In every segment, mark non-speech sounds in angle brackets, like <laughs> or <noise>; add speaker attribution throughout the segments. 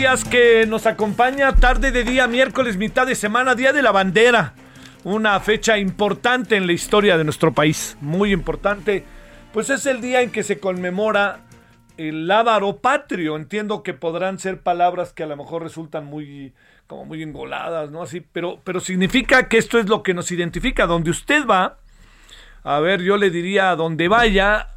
Speaker 1: Gracias que nos acompaña tarde de día, miércoles, mitad de semana, Día de la Bandera. Una fecha importante en la historia de nuestro país, muy importante. Pues es el día en que se conmemora el lábaro patrio. Entiendo que podrán ser palabras que a lo mejor resultan muy como muy engoladas, ¿no? Así, pero pero significa que esto es lo que nos identifica. Donde usted va, a ver, yo le diría a donde vaya,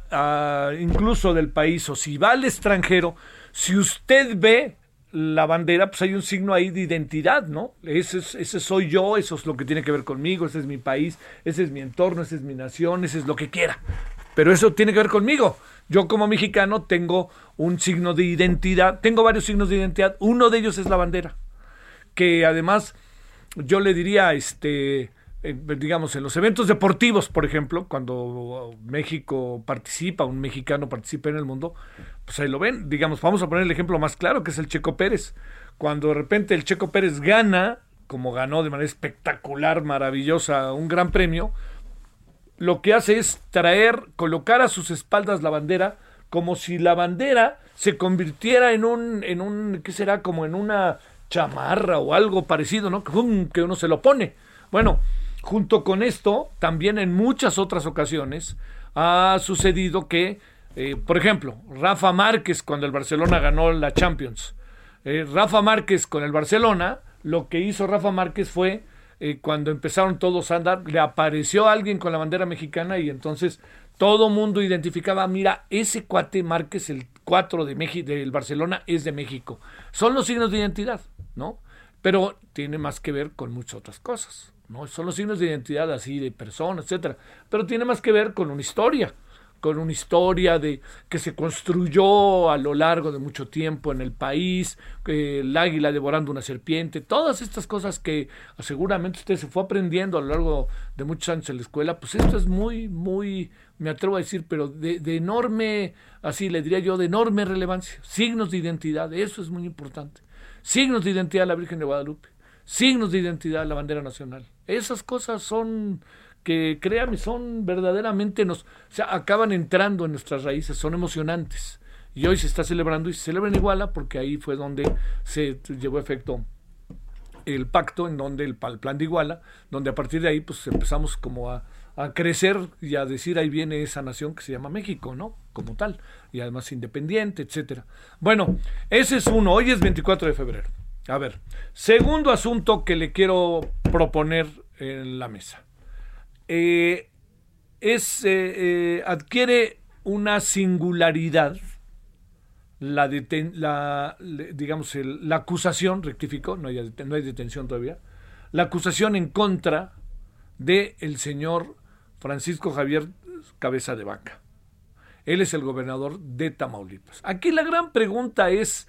Speaker 1: incluso del país, o si va al extranjero, si usted ve la bandera, pues hay un signo ahí de identidad, ¿no? Ese, es- ese soy yo, eso es lo que tiene que ver conmigo, ese es mi país, ese es mi entorno, esa es mi nación, ese es lo que quiera. Pero eso tiene que ver conmigo. Yo como mexicano tengo un signo de identidad, tengo varios signos de identidad, uno de ellos es la bandera que además yo le diría, este, eh, digamos, en los eventos deportivos, por ejemplo, cuando México participa, un mexicano participa en el mundo, pues ahí lo ven. Digamos, vamos a poner el ejemplo más claro, que es el Checo Pérez. Cuando de repente el Checo Pérez gana, como ganó de manera espectacular, maravillosa, un gran premio, lo que hace es traer, colocar a sus espaldas la bandera, como si la bandera se convirtiera en un, en un, ¿qué será? Como en una chamarra o algo parecido, ¿no? Que uno se lo pone. Bueno, junto con esto, también en muchas otras ocasiones ha sucedido que, eh, por ejemplo, Rafa Márquez cuando el Barcelona ganó la Champions, eh, Rafa Márquez con el Barcelona, lo que hizo Rafa Márquez fue eh, cuando empezaron todos a andar, le apareció alguien con la bandera mexicana y entonces todo mundo identificaba, mira, ese cuate Márquez, el 4 de México, del Barcelona, es de México. Son los signos de identidad, ¿no? Pero tiene más que ver con muchas otras cosas, ¿no? Son los signos de identidad así de personas, etcétera, pero tiene más que ver con una historia con una historia de que se construyó a lo largo de mucho tiempo en el país, el águila devorando una serpiente, todas estas cosas que seguramente usted se fue aprendiendo a lo largo de muchos años en la escuela, pues esto es muy, muy, me atrevo a decir, pero de, de enorme, así le diría yo, de enorme relevancia. Signos de identidad, eso es muy importante. Signos de identidad de la Virgen de Guadalupe, signos de identidad de la bandera nacional. Esas cosas son que créame, son verdaderamente nos, o sea, acaban entrando en nuestras raíces, son emocionantes. Y hoy se está celebrando y se celebra en Iguala porque ahí fue donde se llevó a efecto el pacto, en donde el, el plan de Iguala, donde a partir de ahí pues empezamos como a, a crecer y a decir ahí viene esa nación que se llama México, ¿no? Como tal, y además independiente, etcétera. Bueno, ese es uno, hoy es 24 de febrero. A ver, segundo asunto que le quiero proponer en la mesa eh, es, eh, eh, adquiere una singularidad la, deten- la digamos la acusación rectificó no hay, no hay detención todavía la acusación en contra de el señor Francisco Javier Cabeza de Vaca. Él es el gobernador de Tamaulipas. Aquí la gran pregunta es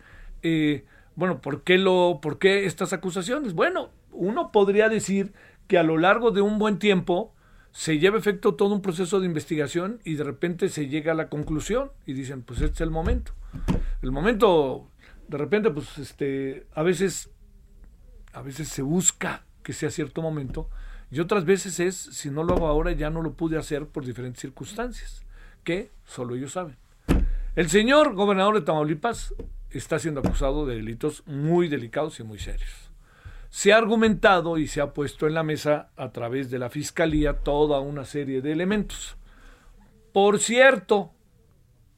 Speaker 1: bueno por qué lo por qué estas acusaciones bueno uno podría decir que a lo largo de un buen tiempo se lleva efecto todo un proceso de investigación y de repente se llega a la conclusión y dicen, pues este es el momento. El momento, de repente, pues este, a veces, a veces se busca que sea cierto momento Y otras veces es, si no lo hago ahora, ya no lo pude hacer por diferentes circunstancias, que solo ellos saben. El señor gobernador de Tamaulipas está siendo acusado de delitos muy delicados y muy serios. Se ha argumentado y se ha puesto en la mesa a través de la fiscalía toda una serie de elementos. Por cierto,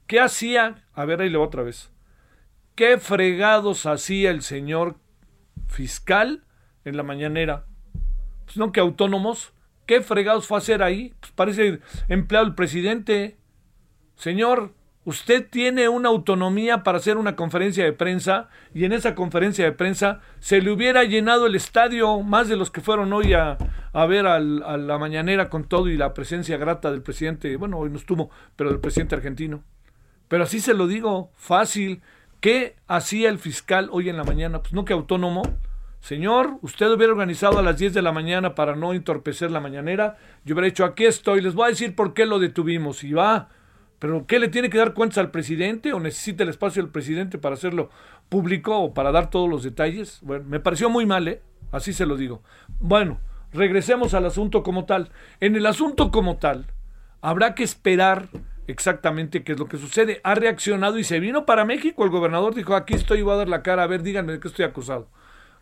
Speaker 1: ¿qué hacía? A ver, ahí le otra vez. ¿Qué fregados hacía el señor fiscal en la mañanera? Pues no que autónomos. ¿Qué fregados fue a hacer ahí? Pues parece empleado el presidente. Señor, usted tiene una autonomía para hacer una conferencia de prensa y en esa conferencia de prensa se le hubiera llenado el estadio, más de los que fueron hoy a, ver a la mañanera con todo y la presencia grata del presidente, bueno, hoy no estuvo, pero del presidente argentino. Pero así se lo digo, fácil. ¿Qué hacía el fiscal hoy en la mañana? Pues no que autónomo. Señor, usted hubiera organizado a las 10 de la mañana para no entorpecer la mañanera. Yo hubiera dicho, aquí estoy, les voy a decir por qué lo detuvimos. Y va. Pero ¿qué le tiene que dar cuentas al presidente? ¿O necesita el espacio del presidente para hacerlo público o para dar todos los detalles? Bueno, me pareció muy mal, ¿eh? Así se lo digo. Bueno, regresemos al asunto como tal. En el asunto como tal, habrá que esperar exactamente qué es lo que sucede. Ha reaccionado y se vino para México. El gobernador dijo, aquí estoy, voy a dar la cara, a ver, díganme de qué estoy acusado.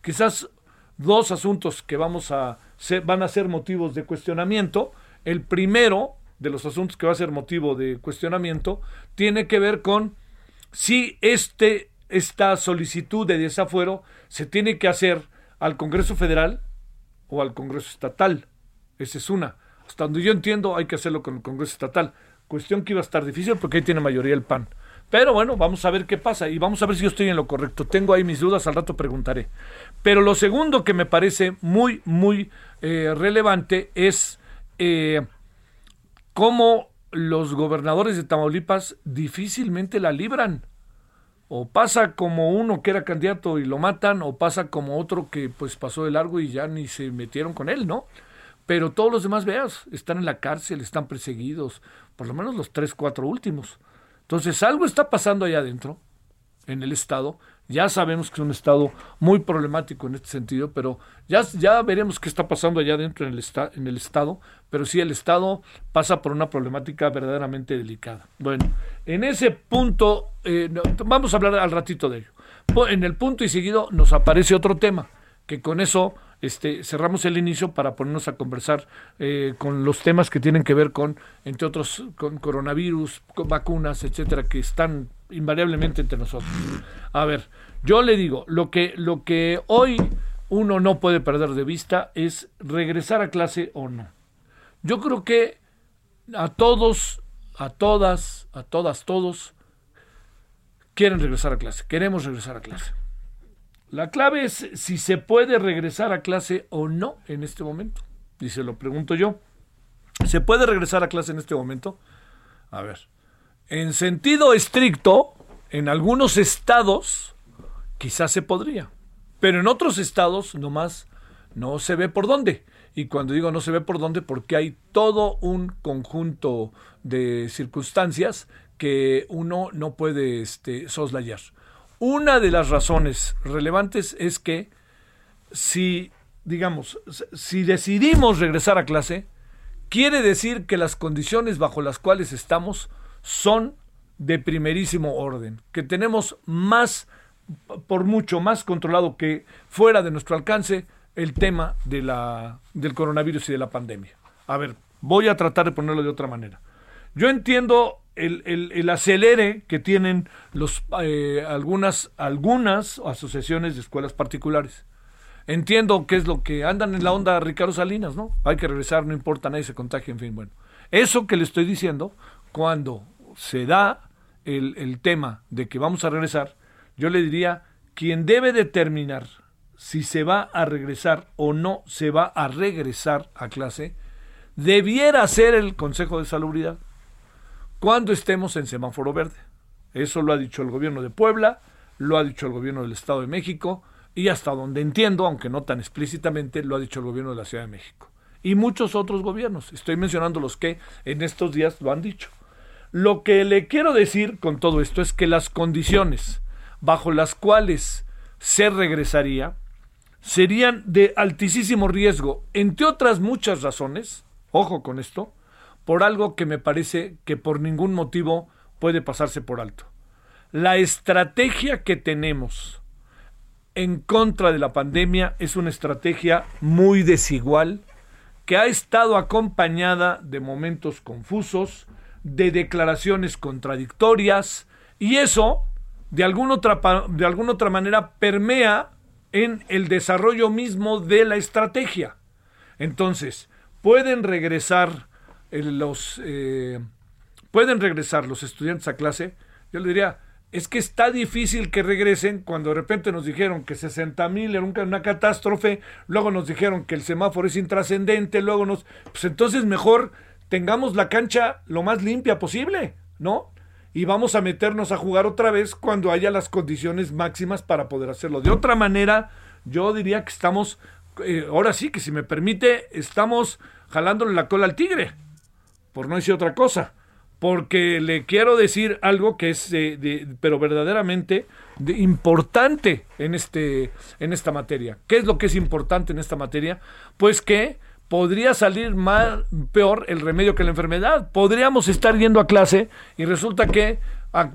Speaker 1: Quizás dos asuntos que vamos a van a ser motivos de cuestionamiento. El primero de los asuntos que va a ser motivo de cuestionamiento tiene que ver con si este, esta solicitud de desafuero se tiene que hacer al Congreso Federal o al Congreso Estatal. Esa es una. Hasta donde yo entiendo hay que hacerlo con el Congreso Estatal. Cuestión que iba a estar difícil porque ahí tiene mayoría el PAN. Pero bueno, vamos a ver qué pasa y vamos a ver si yo estoy en lo correcto. Tengo ahí mis dudas, al rato preguntaré. Pero lo segundo que me parece muy, muy eh, relevante es eh, cómo los gobernadores de Tamaulipas difícilmente la libran. O pasa como uno que era candidato y lo matan, o pasa como otro que pues pasó de largo y ya ni se metieron con él, ¿no? Pero todos los demás, veas, están en la cárcel, están perseguidos, por lo menos los tres, cuatro últimos. Entonces, algo está pasando allá adentro, en el Estado. Ya sabemos que es un Estado muy problemático en este sentido, pero ya, ya veremos qué está pasando allá adentro en el, en el Estado. Pero sí, el Estado pasa por una problemática verdaderamente delicada. Bueno, en ese punto, eh, vamos a hablar al ratito de ello. En el punto y seguido nos aparece otro tema, que con eso este, cerramos el inicio para ponernos a conversar eh, con los temas que tienen que ver con, entre otros, con coronavirus, con vacunas, etcétera, que están invariablemente entre nosotros. A ver, yo le digo, lo que, lo que hoy uno no puede perder de vista es regresar a clase o no. Yo creo que a todos, a todas, a todas, todos quieren regresar a clase, queremos regresar a clase. La clave es si se puede regresar a clase o no en este momento. Y se lo pregunto yo. ¿Se puede regresar a clase en este momento? A ver. En sentido estricto, en algunos estados quizás se podría. Pero en otros estados nomás no se ve por dónde. Y cuando digo no se ve por dónde, porque hay todo un conjunto de circunstancias que uno no puede este, soslayar. Una de las razones relevantes es que si, digamos, si decidimos regresar a clase, quiere decir que las condiciones bajo las cuales estamos son de primerísimo orden, que tenemos más, por mucho más controlado que fuera de nuestro alcance el tema de la, del coronavirus y de la pandemia. A ver, voy a tratar de ponerlo de otra manera. Yo entiendo el, el, acelere que tienen los, eh, algunas, algunas asociaciones de escuelas particulares. Entiendo que es lo que andan en la onda Ricardo Salinas, ¿no? Hay que regresar, no importa, nadie se contagia, en fin, bueno. Eso que le estoy diciendo, cuando se da el, el tema de que vamos a regresar, yo le diría, quien debe determinar si se va a regresar o no se va a regresar a clase, debiera ser el Consejo de Salubridad cuando estemos en semáforo verde. Eso lo ha dicho el gobierno de Puebla, lo ha dicho el gobierno del Estado de México y hasta donde entiendo, aunque no tan explícitamente, lo ha dicho el gobierno de la Ciudad de México. Y muchos otros gobiernos. Estoy mencionando los que en estos días lo han dicho. Lo que le quiero decir con todo esto es que las condiciones bajo las cuales se regresaría serían de altísimo riesgo, entre otras muchas razones, ojo con esto, por algo que me parece que por ningún motivo puede pasarse por alto. La estrategia que tenemos en contra de la pandemia es una estrategia muy desigual que ha estado acompañada de momentos confusos, de declaraciones contradictorias y eso de alguna otra, de alguna otra manera permea en el desarrollo mismo de la estrategia. Entonces, pueden regresar los eh, pueden regresar los estudiantes a clase. Yo le diría, es que está difícil que regresen cuando de repente nos dijeron que 60 mil era una catástrofe, luego nos dijeron que el semáforo es intrascendente, luego nos... Pues entonces mejor tengamos la cancha lo más limpia posible, ¿no? Y vamos a meternos a jugar otra vez cuando haya las condiciones máximas para poder hacerlo. De otra manera, yo diría que estamos, eh, ahora sí, que si me permite, estamos jalándole la cola al tigre, por no decir otra cosa porque le quiero decir algo que es, de, pero verdaderamente importante en, este, en esta materia. ¿Qué es lo que es importante en esta materia? Pues que podría salir mal, peor el remedio que la enfermedad. Podríamos estar yendo a clase y resulta que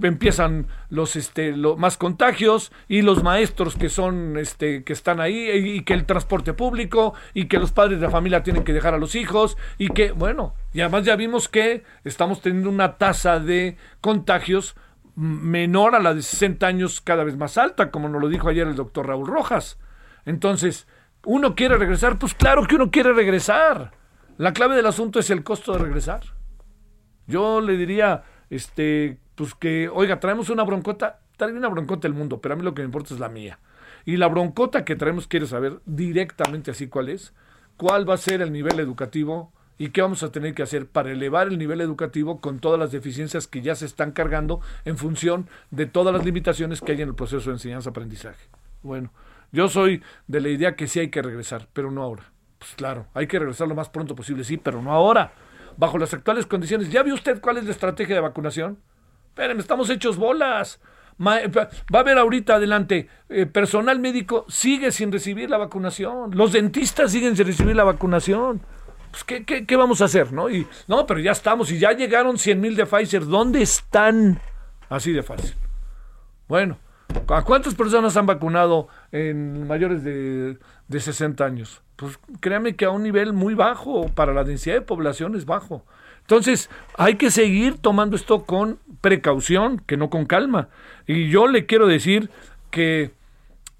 Speaker 1: empiezan los este más contagios y los maestros que son este que están ahí y, que el transporte público y que los padres de la familia tienen que dejar a los hijos y que bueno y además ya vimos que estamos teniendo una tasa de contagios menor a la de 60 años cada vez más alta como nos lo dijo ayer el doctor Raúl Rojas entonces uno quiere regresar pues claro que uno quiere regresar la clave del asunto es el costo de regresar yo le diría este pues que, oiga, traemos una broncota, trae una broncota el mundo, pero a mí lo que me importa es la mía. Y la broncota que traemos quiere saber directamente así cuál es, cuál va a ser el nivel educativo y qué vamos a tener que hacer para elevar el nivel educativo con todas las deficiencias que ya se están cargando en función de todas las limitaciones que hay en el proceso de enseñanza-aprendizaje. Bueno, yo soy de la idea que sí hay que regresar, pero no ahora. Pues claro, hay que regresar lo más pronto posible, sí, pero no ahora. Bajo las actuales condiciones, ¿ya vio usted cuál es la estrategia de vacunación? Espérenme, estamos hechos bolas. Va a haber ahorita adelante, eh, personal médico sigue sin recibir la vacunación, los dentistas siguen sin recibir la vacunación. Pues, ¿qué, qué, vamos a hacer? ¿no? Y, no, pero ya estamos y ya llegaron 100 mil de Pfizer. ¿Dónde están? Así de fácil. Bueno, ¿a cuántas personas han vacunado en mayores de, de 60 años? Pues créame que a un nivel muy bajo, para la densidad de población es bajo. Entonces, hay que seguir tomando esto con precaución, que no con calma. Y yo le quiero decir que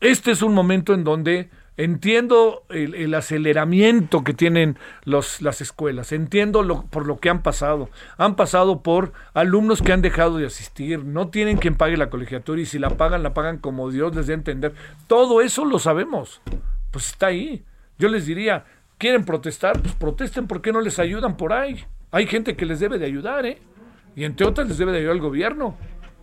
Speaker 1: este es un momento en donde entiendo el, aceleramiento que tienen los, las escuelas, entiendo lo, por lo que han pasado. Han pasado por alumnos que han dejado de asistir, no tienen quien pague la colegiatura y si la pagan, la pagan como Dios les dé a entender. Todo eso lo sabemos, pues está ahí. Yo les diría, ¿quieren protestar? Pues protesten, ¿por qué no les ayudan por ahí? Hay gente que les debe de ayudar, ¿eh? Y entre otras les debe de ayudar el gobierno.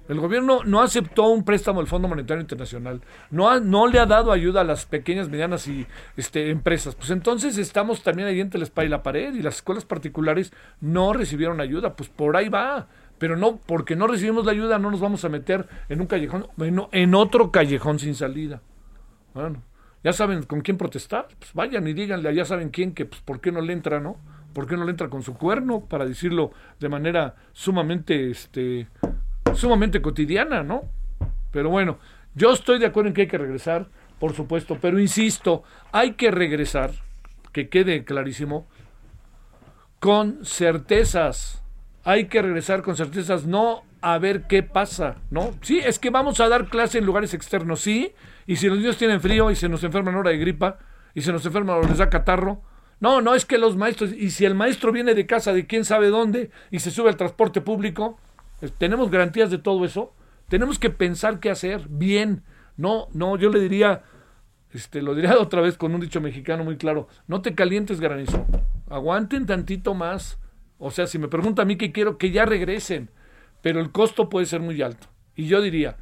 Speaker 1: El gobierno no aceptó un préstamo del Fondo Monetario Internacional, no, no le ha dado ayuda a las pequeñas, medianas y este, empresas. Pues entonces estamos también ahí entre la espalda y la pared y las escuelas particulares no recibieron ayuda. Pues por ahí va. Pero no, porque no recibimos la ayuda, no nos vamos a meter en un callejón, en, en otro callejón sin salida. Bueno, ya saben con quién protestar, pues vayan y díganle, ya saben quién, que pues por qué no le entra, ¿no? ¿Por qué no le entra con su cuerno? Para decirlo de manera sumamente, este, sumamente cotidiana, ¿no? Pero bueno, yo estoy de acuerdo en que hay que regresar, por supuesto, pero insisto, hay que regresar, que quede clarísimo, con certezas. Hay que regresar con certezas, no a ver qué pasa, ¿no? Sí, es que vamos a dar clase en lugares externos, sí, y si los niños tienen frío y se nos enferman hora de gripa, y se nos enferman o les da catarro, no, no es que los maestros, y si el maestro viene de casa de quién sabe dónde y se sube al transporte público, tenemos garantías de todo eso. Tenemos que pensar qué hacer bien. No, no, yo le diría, este, lo diría <laughs> otra vez con un dicho mexicano muy claro, no te calientes granizo, aguanten tantito más. O sea, si me pregunta a mí qué quiero, que ya regresen, pero el costo puede ser muy alto. Y yo diría,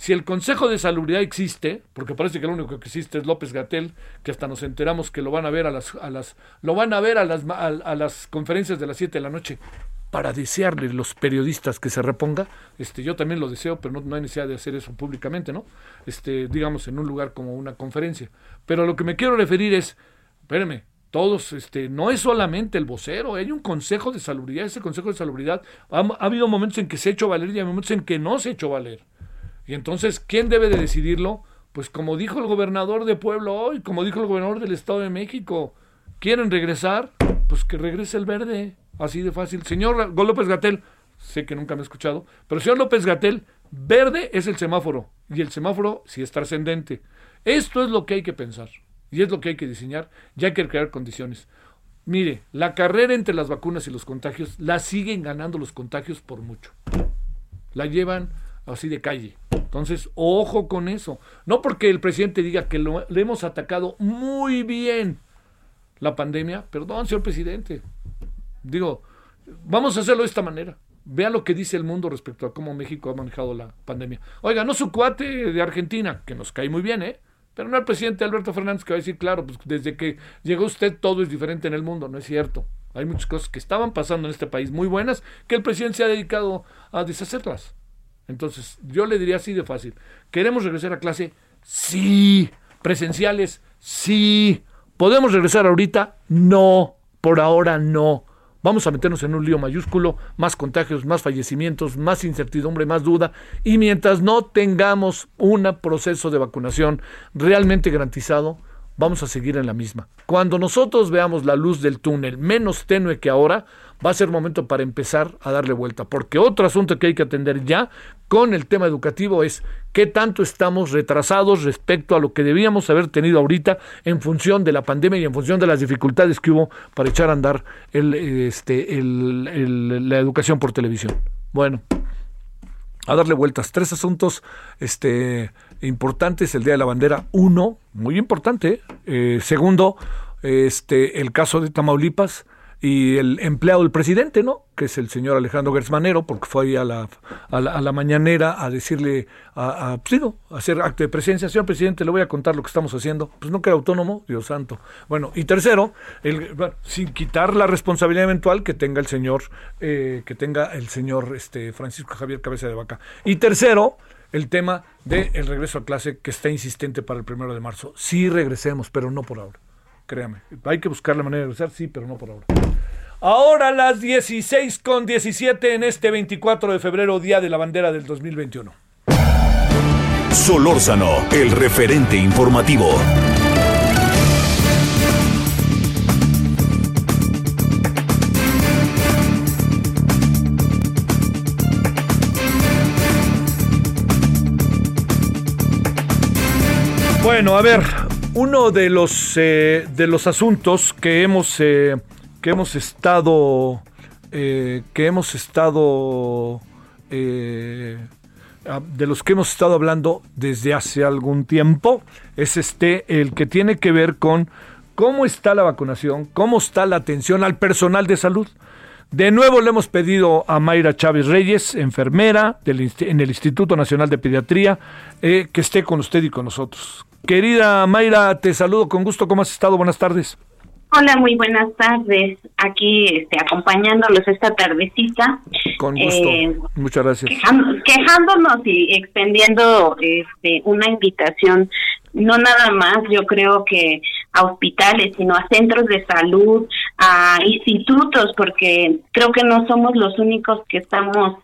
Speaker 1: si el Consejo de Salubridad existe, porque parece que lo único que existe es López Gatel, que hasta nos enteramos que lo van a ver a las, a las lo van a ver a las, a, las conferencias de las 7 de la noche. Para desearle los periodistas que se reponga. Este, yo también lo deseo, pero no, no, hay necesidad de hacer eso públicamente, ¿no? Este, digamos, en un lugar como una conferencia. Pero lo que me quiero referir es, espérenme, todos, este, no es solamente el vocero, hay un consejo de salubridad, ese consejo de salubridad, ha, ha, habido momentos en que se ha hecho valer y hay momentos en que no se ha hecho valer. Y entonces, ¿quién debe de decidirlo? Pues como dijo el gobernador de Pueblo hoy, como dijo el gobernador del Estado de México, ¿quieren regresar? Pues que regrese el verde. Así de fácil. Señor López Gatel, sé que nunca me ha escuchado, pero señor López Gatel, verde es el semáforo y el semáforo sí es trascendente. Esto es lo que hay que pensar y es lo que hay que diseñar y hay que crear condiciones. Mire, la carrera entre las vacunas y los contagios la siguen ganando los contagios por mucho. La llevan así de calle. Entonces, ojo con eso. No porque el presidente diga que lo, le hemos atacado muy bien la pandemia. Perdón, señor presidente. Digo, vamos a hacerlo de esta manera. Vea lo que dice el mundo respecto a cómo México ha manejado la pandemia. Oiga, no su cuate de Argentina, que nos cae muy bien, ¿eh? Pero no el presidente Alberto Fernández que va a decir, claro, pues desde que llegó usted todo es diferente en el mundo. No es cierto. Hay muchas cosas que estaban pasando en este país muy buenas que el presidente se ha dedicado a deshacerlas. Entonces, yo le diría así de fácil. ¿Queremos regresar a clase? Sí. ¿Presenciales? Sí. ¿Podemos regresar ahorita? No. Por ahora no. Vamos a meternos en un lío mayúsculo, más contagios, más fallecimientos, más incertidumbre, más duda. Y mientras no tengamos un proceso de vacunación realmente garantizado, vamos a seguir en la misma. Cuando nosotros veamos la luz del túnel menos tenue que ahora, va a ser momento para empezar a darle vuelta. Porque otro asunto que hay que atender ya con el tema educativo es qué tanto estamos retrasados respecto a lo que debíamos haber tenido ahorita en función de la pandemia y en función de las dificultades que hubo para echar a andar este, la educación por televisión. Bueno, a darle vueltas. Tres asuntos este, importantes. El Día de la Bandera, uno, muy importante. Eh, segundo, este, el caso de Tamaulipas y el empleado del presidente, ¿no? Que es el señor Alejandro Gersmanero, porque fue ahí a la, a la, a la mañanera a decirle, a, pues, a, hacer acto de presencia. Señor presidente, le voy a contar lo que estamos haciendo. Pues no queda autónomo, Dios santo. Bueno, y tercero, el, bueno, sin quitar la responsabilidad eventual que tenga el señor, eh, que tenga el señor este, Francisco Javier Cabeza de Vaca. Y tercero, el tema del el regreso a clase que está insistente para el primero de marzo. Sí regresemos, pero no por ahora créame. Hay que buscar la manera de regresar, sí, pero no por ahora. Ahora las 16 con 17 en este 24 de febrero, Día de la Bandera del 2021.
Speaker 2: Solórzano, el referente informativo.
Speaker 1: Bueno, a ver, uno de los eh, de los asuntos que hemos eh, que hemos estado eh, que hemos estado eh, de los que hemos estado hablando desde hace algún tiempo es este el que tiene que ver con cómo está la vacunación, cómo está la atención al personal de salud. De nuevo le hemos pedido a Mayra Chávez Reyes, enfermera del, en el Instituto Nacional de Pediatría, eh, que esté con usted y con nosotros. Querida Mayra, te saludo con gusto. ¿Cómo has estado? Buenas tardes.
Speaker 3: Hola, muy buenas tardes. Aquí este, acompañándolos esta tardecita.
Speaker 1: Con gusto. Eh, Muchas gracias.
Speaker 3: quejándonos y extendiendo este, una invitación, no nada más, yo creo que a hospitales, sino a centros de salud, a institutos, porque creo que no somos los únicos que estamos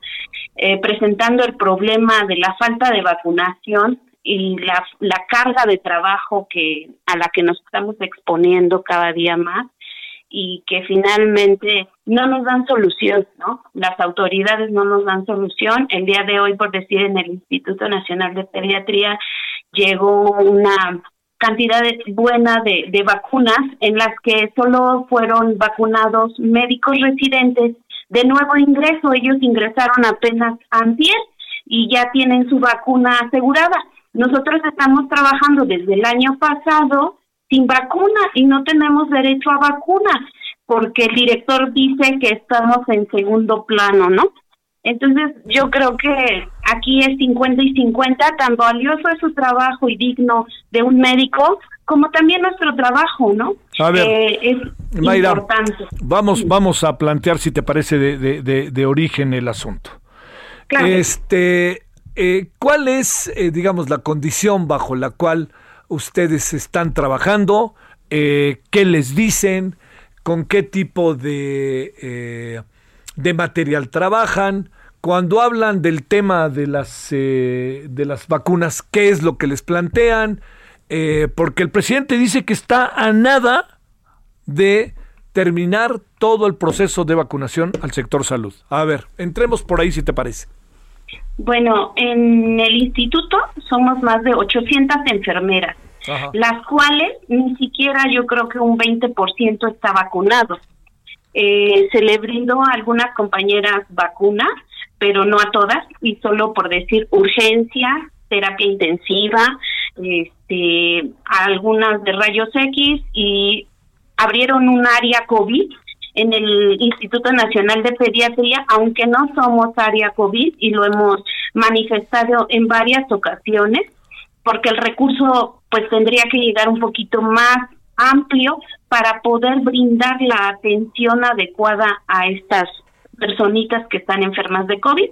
Speaker 3: eh, presentando el problema de la falta de vacunación y la, la carga de trabajo que a la que nos estamos exponiendo cada día más y que finalmente no nos dan solución, ¿no? Las autoridades no nos dan solución. El día de hoy, por decir, en el Instituto Nacional de Pediatría llegó una cantidad buena de, vacunas en las que solo fueron vacunados médicos residentes de nuevo ingreso. Ellos ingresaron apenas antes y ya tienen su vacuna asegurada. Nosotros estamos trabajando desde el año pasado sin vacuna y no tenemos derecho a vacuna porque el director dice que estamos en segundo plano, ¿no? Entonces yo creo que aquí es 50 y 50, tan valioso es su trabajo y digno de un médico como también nuestro trabajo, ¿no?
Speaker 1: A ver,
Speaker 3: eh, es importante.
Speaker 1: Vamos, vamos a plantear, si te parece, de, de, de, origen el asunto.
Speaker 3: Claro.
Speaker 1: Este, eh, ¿Cuál es, eh, digamos, la condición bajo la cual ustedes están trabajando? Eh, ¿Qué les dicen? ¿Con qué tipo de, de material trabajan? Cuando hablan del tema de las, de las vacunas, ¿qué es lo que les plantean? porque el presidente dice que está a nada de terminar todo el proceso de vacunación al sector salud. A ver, entremos por ahí si te parece.
Speaker 3: Bueno, en el instituto somos más de 800 enfermeras, las cuales ni siquiera yo creo que un 20% está vacunado. Eh, se le brindó a algunas compañeras vacunas, pero no a todas, y solo por decir urgencia, terapia intensiva, este, algunas de rayos X y abrieron un área COVID en el Instituto Nacional de Pediatría, aunque no somos área COVID y lo hemos manifestado en varias ocasiones, porque el recurso pues tendría que llegar un poquito más amplio para poder brindar la atención adecuada a estas personitas que están enfermas de COVID.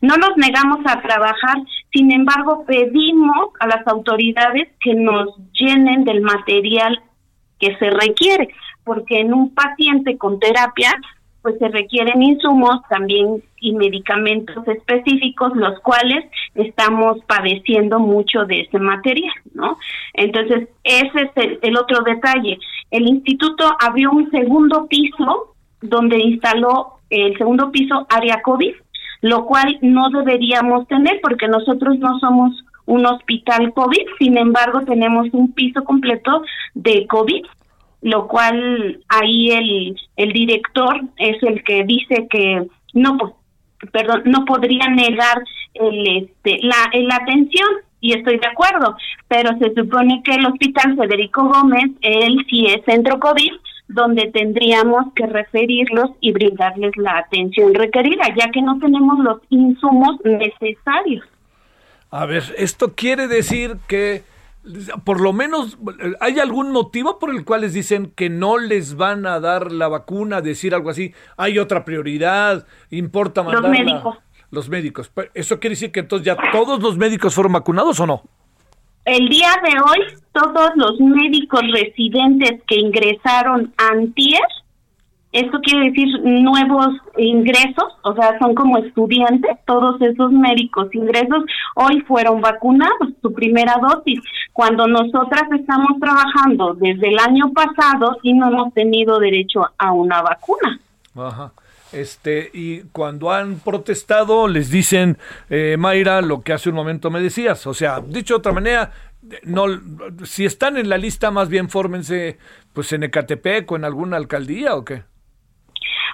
Speaker 3: No nos negamos a trabajar, sin embargo, pedimos a las autoridades que nos llenen del material que se requiere porque en un paciente con terapia pues se requieren insumos también y medicamentos específicos, los cuales estamos padeciendo mucho de ese material, ¿no? Entonces, ese es el, otro detalle. El instituto abrió un segundo piso donde instaló el segundo piso área COVID, lo cual no deberíamos tener porque nosotros no somos un hospital COVID, sin embargo tenemos un piso completo de COVID lo cual ahí el, el director es el que dice que no perdón no podría negar el este la, la atención y estoy de acuerdo pero se supone que el hospital Federico Gómez él sí es centro covid donde tendríamos que referirlos y brindarles la atención requerida ya que no tenemos los insumos necesarios
Speaker 1: a ver esto quiere decir que por lo menos, ¿hay algún motivo por el cual les dicen que no les van a dar la vacuna? Decir algo así, hay otra prioridad, importa mandarla.
Speaker 3: Los médicos.
Speaker 1: Los médicos. ¿Eso quiere decir que entonces ya todos los médicos fueron vacunados o no?
Speaker 3: El día de hoy, todos los médicos residentes que ingresaron antier esto quiere decir nuevos ingresos, o sea, son como estudiantes, todos esos médicos ingresos hoy fueron vacunados, su primera dosis, cuando nosotras estamos trabajando desde el año pasado y no hemos tenido derecho a una vacuna.
Speaker 1: Ajá. Este, y cuando han protestado, les dicen, eh, Mayra, lo que hace un momento me decías. O sea, dicho de otra manera, no, si están en la lista, más bien fórmense pues en Ecatepec o en alguna alcaldía o qué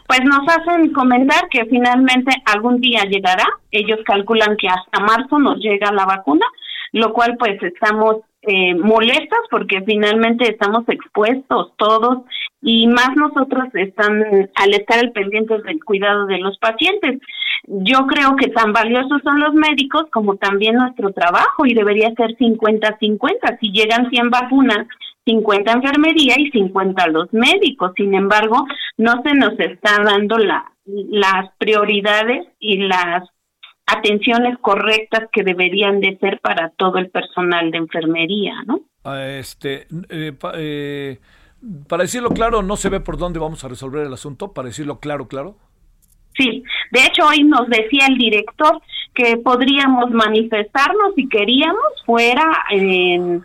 Speaker 3: pues nos hacen comentar que finalmente algún día llegará. Ellos calculan que hasta marzo nos llega la vacuna, lo cual pues estamos eh, molestas porque finalmente estamos expuestos todos y más nosotros están al estar al pendiente del cuidado de los pacientes. Yo creo que tan valiosos son los médicos como también nuestro trabajo y debería ser 50-50. Si llegan 100 vacunas 50 enfermería y 50 los médicos. Sin embargo, no se nos está dando la, las prioridades y las atenciones correctas que deberían de ser para todo el personal de enfermería, ¿no?
Speaker 1: Ah, este, eh, eh, para decirlo claro, no se ve por dónde vamos a resolver el asunto, para decirlo claro, claro.
Speaker 3: Sí, de hecho hoy nos decía el director que podríamos manifestarnos si queríamos fuera en,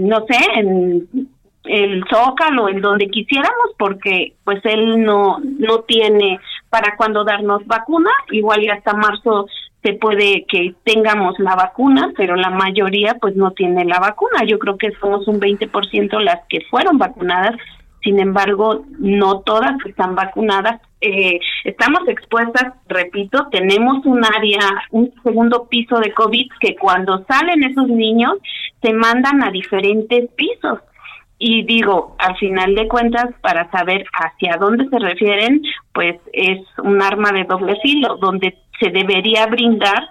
Speaker 3: no sé, en el Zócalo, en donde quisiéramos, porque pues él no, no tiene para cuando darnos vacuna, igual y hasta marzo se puede que tengamos la vacuna, pero la mayoría pues no tiene la vacuna. Yo creo que somos un 20% las que fueron vacunadas sin embargo, no todas están vacunadas. Eh, estamos expuestas, repito, tenemos un área, un segundo piso de COVID que cuando salen esos niños se mandan a diferentes pisos. Y digo, al final de cuentas, para saber hacia dónde se refieren, pues es un arma de doble filo, donde se debería brindar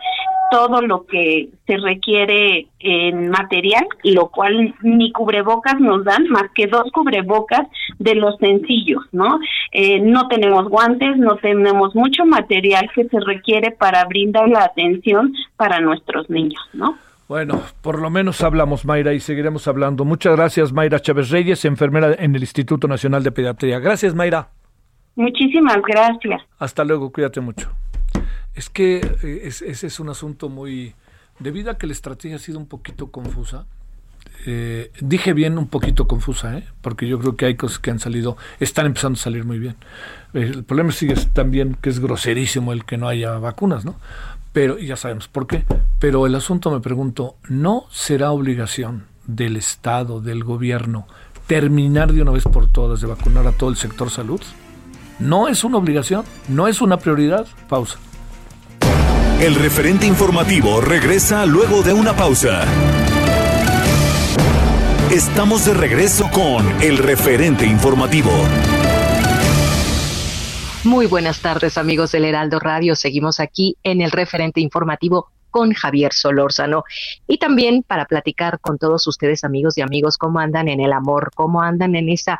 Speaker 3: todo lo que se requiere en material, lo cual ni cubrebocas nos dan, más que dos cubrebocas de los sencillos, ¿no? Eh, no tenemos guantes, no tenemos mucho material que se requiere para brindar la atención para nuestros niños, ¿no?
Speaker 1: Bueno, por lo menos hablamos, Mayra, y seguiremos hablando. Muchas gracias, Mayra Chávez Reyes, enfermera en el Instituto Nacional de Pediatría. Gracias, Mayra.
Speaker 3: Muchísimas gracias.
Speaker 1: Hasta luego, cuídate mucho. Es que eh, ese es un asunto muy... Debido a que la estrategia ha sido un poquito confusa, eh, dije bien un poquito confusa, ¿eh? porque yo creo que hay cosas que han salido, están empezando a salir muy bien. El problema sigue también que es groserísimo el que no haya vacunas, ¿no? Pero ya sabemos por qué. Pero el asunto me pregunto, ¿no será obligación del Estado, del gobierno, terminar de una vez por todas de vacunar a todo el sector salud? ¿No es una obligación? ¿No es una prioridad? Pausa.
Speaker 2: El referente informativo regresa luego de una pausa. Estamos de regreso con el referente informativo.
Speaker 4: Muy buenas tardes amigos del Heraldo Radio. Seguimos aquí en el referente informativo con Javier Solórzano y también para platicar con todos ustedes amigos y amigos cómo andan en el amor, cómo andan en esa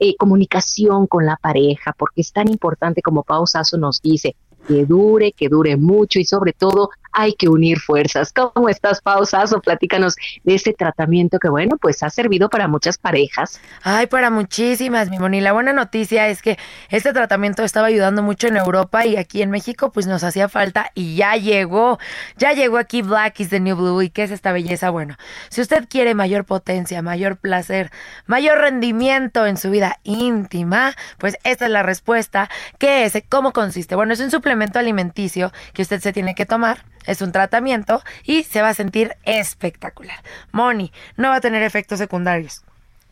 Speaker 4: eh, comunicación con la pareja, porque es tan importante como Pausazo nos dice, que dure, que dure mucho y sobre todo hay que unir fuerzas. ¿Cómo estás, Pausazo? Platícanos de este tratamiento que, bueno, pues ha servido para muchas parejas.
Speaker 5: Ay, para muchísimas, mi Moni. La buena noticia es que este tratamiento estaba ayudando mucho en Europa y aquí en México, pues nos hacía falta y ya llegó. Ya llegó aquí Black is the New Blue. ¿Y qué es esta belleza? Bueno, si usted quiere mayor potencia, mayor placer, mayor rendimiento en su vida íntima, pues esta es la respuesta. ¿Qué es? ¿Cómo consiste? Bueno, es un suplemento alimenticio que usted se tiene que tomar es un tratamiento y se va a sentir espectacular. Moni no va a tener efectos secundarios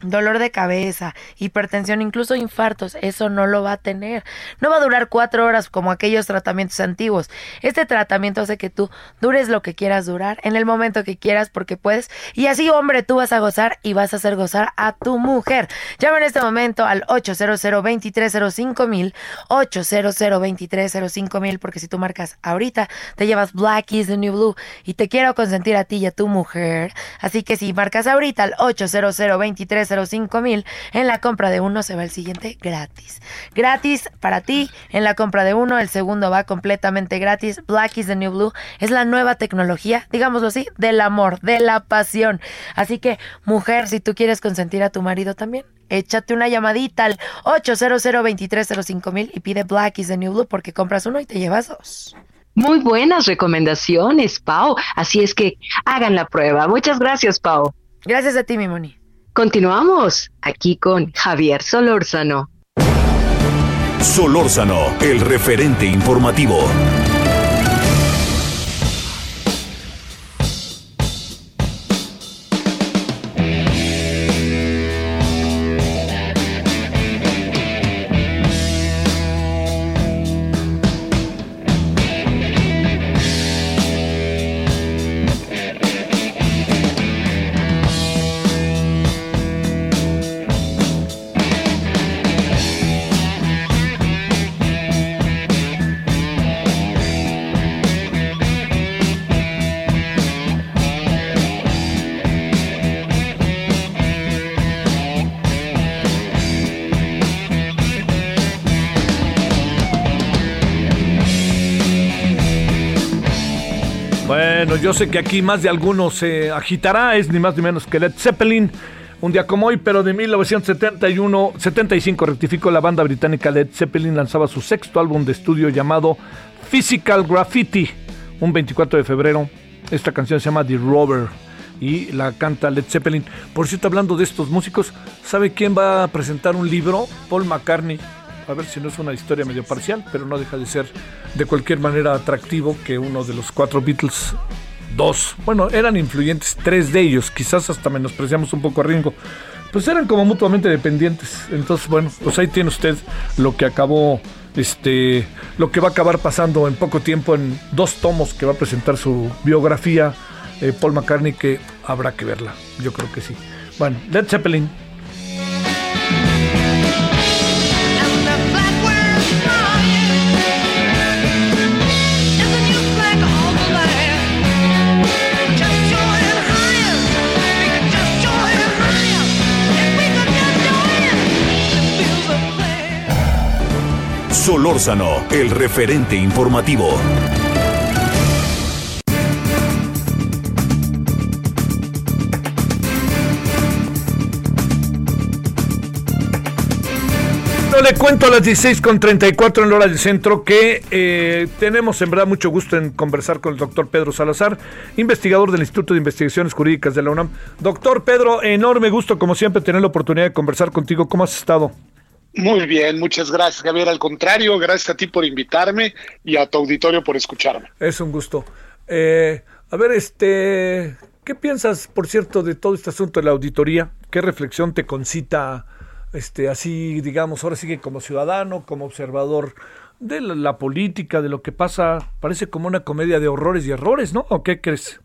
Speaker 5: dolor de cabeza, hipertensión, incluso infartos, eso no lo va a tener. No va a durar cuatro horas como aquellos tratamientos antiguos. Este tratamiento hace que tú dures lo que quieras durar, en el momento que quieras, porque puedes. Y así, hombre, tú vas a gozar y vas a hacer gozar a tu mujer. Llama en este momento al 800 2305 mil, 800 2305 mil, porque si tú marcas ahorita, te llevas Black is the New Blue y te quiero consentir a ti y a tu mujer. Así que si marcas ahorita al 800 23 cinco mil, en la compra de uno se va el siguiente gratis. Gratis para ti, en la compra de uno, el segundo va completamente gratis. Black is the New Blue es la nueva tecnología, digámoslo así, del amor, de la pasión. Así que, mujer, si tú quieres consentir a tu marido también, échate una llamadita al 800 mil y pide Black is the New Blue porque compras uno y te llevas dos.
Speaker 4: Muy buenas recomendaciones, Pau. Así es que hagan la prueba. Muchas gracias, Pau.
Speaker 5: Gracias a ti, mi Moni.
Speaker 4: Continuamos aquí con Javier Solórzano.
Speaker 2: Solórzano, el referente informativo.
Speaker 1: Yo sé que aquí más de algunos se agitará, es ni más ni menos que Led Zeppelin. Un día como hoy, pero de 1971, 75, rectificó la banda británica Led Zeppelin, lanzaba su sexto álbum de estudio llamado Physical Graffiti, un 24 de febrero. Esta canción se llama The Rover y la canta Led Zeppelin. Por cierto, hablando de estos músicos, ¿sabe quién va a presentar un libro? Paul McCartney a ver si no es una historia medio parcial, pero no deja de ser de cualquier manera atractivo que uno de los cuatro Beatles, dos, bueno, eran influyentes, tres de ellos, quizás hasta menospreciamos un poco a Ringo, pues eran como mutuamente dependientes. Entonces, bueno, pues ahí tiene usted lo que acabó, este, lo que va a acabar pasando en poco tiempo en dos tomos que va a presentar su biografía, eh, Paul McCartney, que habrá que verla, yo creo que sí. Bueno, Led Zeppelin,
Speaker 2: Solórzano, el referente informativo.
Speaker 1: le cuento a las 16.34 en la hora del centro que eh, tenemos en verdad mucho gusto en conversar con el doctor Pedro Salazar, investigador del Instituto de Investigaciones Jurídicas de la UNAM. Doctor Pedro, enorme gusto como siempre tener la oportunidad de conversar contigo. ¿Cómo has estado?
Speaker 6: Muy bien, muchas gracias Javier. Al contrario, gracias a ti por invitarme y a tu auditorio por escucharme.
Speaker 1: Es un gusto. Eh, a ver, este, ¿qué piensas, por cierto, de todo este asunto de la auditoría? ¿Qué reflexión te concita? este, así, digamos, ahora sigue como ciudadano, como observador de la, política, de lo que pasa, parece como una comedia de horrores y errores, ¿no? ¿O qué crees?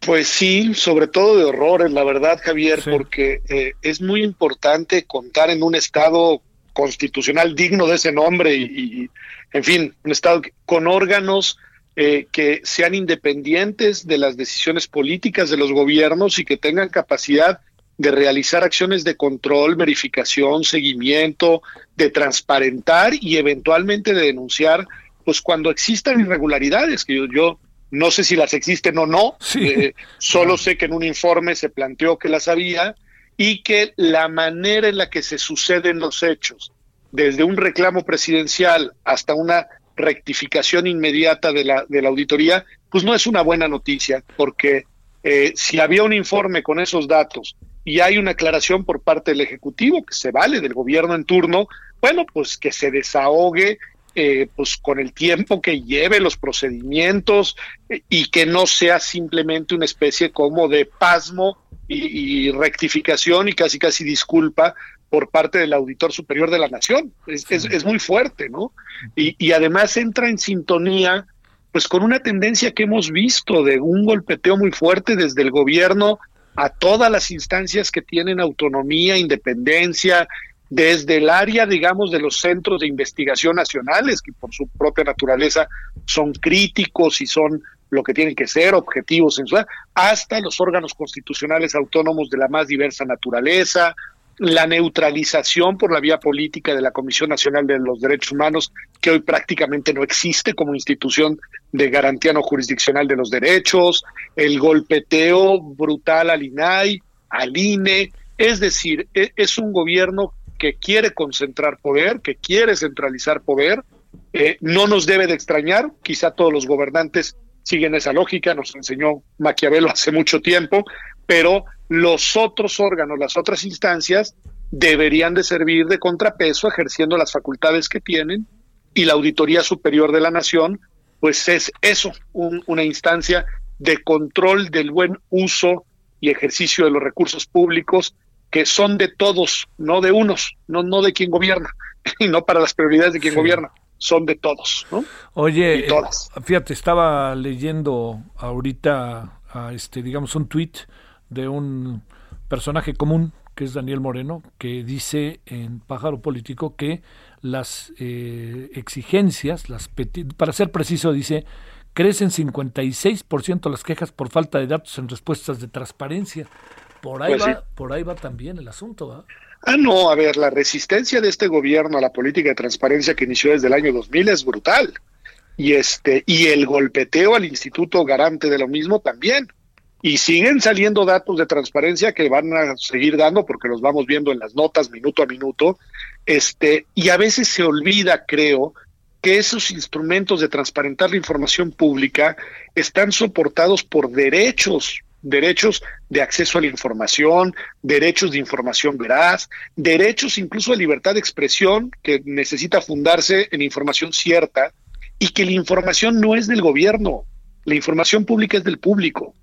Speaker 6: Pues sí, sobre todo de horrores, la verdad, Javier, porque eh, es muy importante contar en un Estado constitucional digno de ese nombre y, en fin, un Estado con órganos eh, que sean independientes de las decisiones políticas de los gobiernos y que tengan capacidad de realizar acciones de control, verificación, seguimiento, de transparentar y eventualmente de denunciar, pues cuando existan irregularidades, que yo, no sé si las existen o no, eh, <laughs> solo sé que en un informe se planteó que las había y que la manera en la que se suceden los hechos, desde un reclamo presidencial hasta una rectificación inmediata de la, de la auditoría, pues no es una buena noticia, porque eh, si había un informe con esos datos y hay una aclaración por parte del Ejecutivo que se vale del gobierno en turno, bueno, pues que se desahogue eh, pues con el tiempo que lleve los procedimientos eh, y que no sea simplemente una especie como de pasmo y, rectificación y casi casi disculpa por parte del auditor superior de la nación. Es, es, muy fuerte, ¿no? Y, y además entra en sintonía pues con una tendencia que hemos visto de un golpeteo muy fuerte desde el gobierno a todas las instancias que tienen autonomía, independencia, desde el área, digamos, de los centros de investigación nacionales, que por su propia naturaleza son críticos y son lo que tienen que ser, objetivos hasta los órganos constitucionales autónomos de la más diversa naturaleza, la neutralización por la vía política de la Comisión Nacional de los Derechos Humanos, que hoy prácticamente no existe como institución de garantía no jurisdiccional de los derechos, el golpeteo brutal al INAI, al INE, es decir, e, es un gobierno que quiere concentrar poder, que quiere centralizar poder, eh, no nos debe de extrañar, quizá todos los gobernantes siguen esa lógica, nos enseñó Maquiavelo <laughs> hace mucho tiempo, pero los otros órganos, las otras instancias, deberían de servir de contrapeso ejerciendo las facultades que tienen y la Auditoría Superior de la Nación, pues es eso, una instancia de control del buen uso y ejercicio de los recursos públicos que son de todos, no de unos, no, no de quien gobierna, <laughs> y no para las prioridades de quien gobierna, son de todos, ¿no?
Speaker 1: Oye, todas. Eh, fíjate, estaba leyendo ahorita, a este, digamos, un tuit de un personaje común que es Daniel Moreno, que dice en Pájaro Político que las eh, exigencias, las para ser preciso, dice, crecen 56% las quejas por falta de datos en respuestas de transparencia. Por ahí, pues va, por ahí va también el asunto.
Speaker 6: Ah, no, a ver, la resistencia de este gobierno a la política de transparencia que inició desde el año 2000 es brutal. Y, este, y el golpeteo al Instituto Garante de lo mismo también y siguen saliendo datos de transparencia que van a seguir dando porque los vamos viendo en las notas minuto a minuto este y a veces se olvida creo que esos instrumentos de transparentar la información pública están soportados por derechos derechos de acceso a la información, derechos de información veraz, derechos incluso de libertad de expresión que necesita fundarse en información cierta y que la información no es del gobierno, la información pública es del público.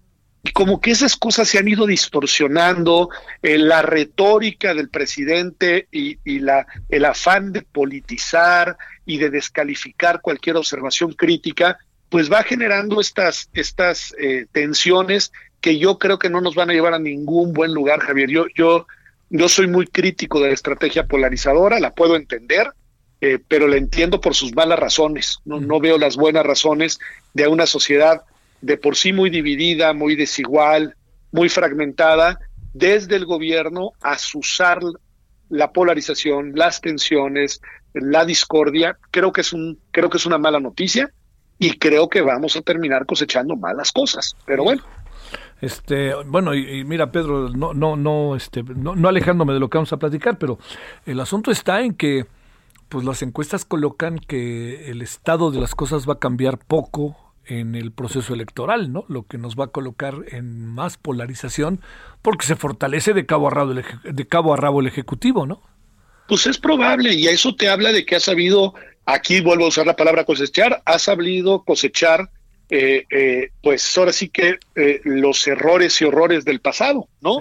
Speaker 6: Y como que esas cosas se han ido distorsionando, eh, la retórica del presidente y, el afán de politizar y de descalificar cualquier observación crítica, pues va generando estas, estas eh, tensiones que yo creo que no nos van a llevar a ningún buen lugar, Javier. Yo, yo, yo soy muy crítico de la estrategia polarizadora, la puedo entender, eh, pero la entiendo por sus malas razones. No, no veo las buenas razones de una sociedad de por sí muy dividida, muy desigual, muy fragmentada, desde el gobierno a usar la polarización, las tensiones, la discordia, creo que es un, creo que es una mala noticia y creo que vamos a terminar cosechando malas cosas. Pero bueno.
Speaker 1: Este, bueno, y, mira, Pedro, no, no, no, este, no, no alejándome de lo que vamos a platicar, pero el asunto está en que, pues las encuestas colocan que el estado de las cosas va a cambiar poco en el proceso electoral, ¿no? Lo que nos va a colocar en más polarización, porque se fortalece de cabo a rabo el, de cabo a rabo el ejecutivo, ¿no?
Speaker 6: Pues es probable, y a eso te habla de que ha sabido, aquí vuelvo a usar la palabra cosechar, ha sabido cosechar, eh, eh, pues ahora sí que eh, los errores y horrores del pasado, ¿no?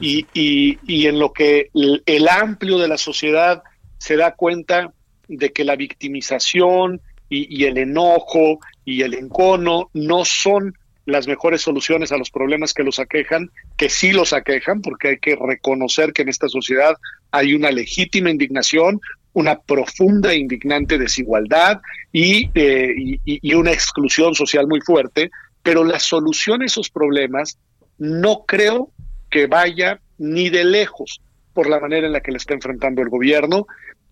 Speaker 6: Y, y, y, en lo que el, amplio de la sociedad se da cuenta de que la victimización y, y el enojo y el encono no son las mejores soluciones a los problemas que los aquejan, que sí los aquejan, porque hay que reconocer que en esta sociedad hay una legítima indignación, una profunda e indignante desigualdad eh, y, y, una exclusión social muy fuerte, pero la solución a esos problemas no creo que vaya ni de lejos por la manera en la que le está enfrentando el gobierno,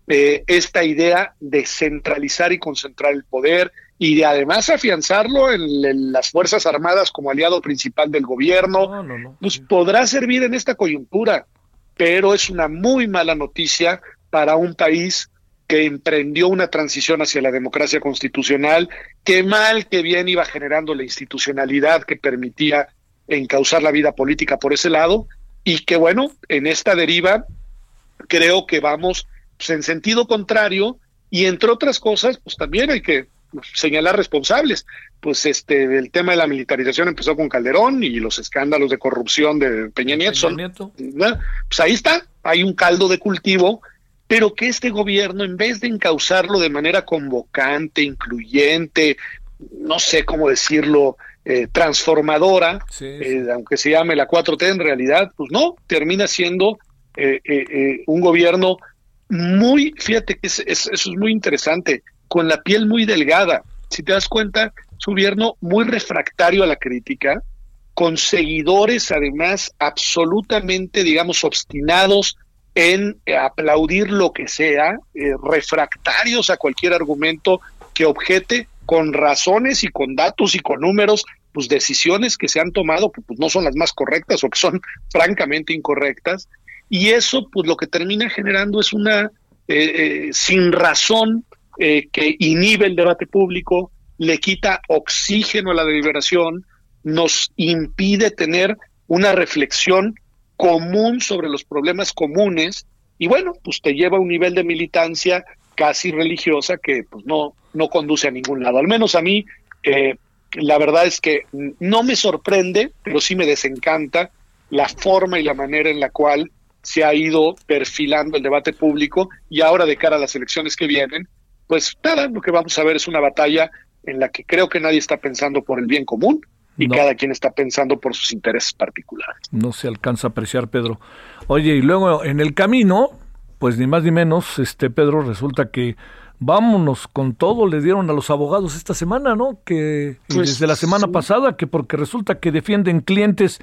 Speaker 6: eh, esta idea de centralizar y concentrar el poder, y de además afianzarlo en, las Fuerzas Armadas como aliado principal del gobierno, pues podrá servir en esta coyuntura, pero es una muy mala noticia para un país que emprendió una transición hacia la democracia constitucional, que mal que bien iba generando la institucionalidad que permitía encauzar la vida política por ese lado, y que bueno, en esta deriva creo que vamos pues, en sentido contrario, y entre otras cosas, pues también hay que señalar responsables. Pues este el tema de la militarización empezó con Calderón y los escándalos de corrupción de Peña Nieto. Pues ahí está, hay un caldo de cultivo, pero que este gobierno, en vez de encauzarlo de manera convocante, incluyente, no sé cómo decirlo, eh, transformadora, eh, aunque se llame la 4T en realidad, pues no, termina siendo eh, un gobierno muy, fíjate que eso es muy interesante, con la piel muy delgada. Si te das cuenta, es un gobierno muy refractario a la crítica, con seguidores además absolutamente, digamos, obstinados en aplaudir lo que sea, eh, refractarios a cualquier argumento que objete con razones y con datos y con números, pues decisiones que se han tomado que pues, no son las más correctas o que son <laughs> francamente incorrectas. Y eso, pues lo que termina generando es una eh, eh, sin razón eh, que inhibe el debate público, le quita oxígeno a la deliberación, nos impide tener una reflexión común sobre los problemas comunes y bueno, pues te lleva a un nivel de militancia casi religiosa que pues no, no conduce a ningún lado. Al menos a mí, eh, la verdad es que no me sorprende, pero sí me desencanta la forma y la manera en la cual se ha ido perfilando el debate público y ahora de cara a las elecciones que vienen, pues nada, lo que vamos a ver es una batalla en la que creo que nadie está pensando por el bien común y cada quien está pensando por sus intereses particulares.
Speaker 1: No se alcanza a apreciar, Pedro. Oye, y luego en el camino, pues ni más ni menos, este Pedro, resulta que vámonos con todo, le dieron a los abogados esta semana, ¿no? Que pues desde la semana pasada, que porque resulta que defienden clientes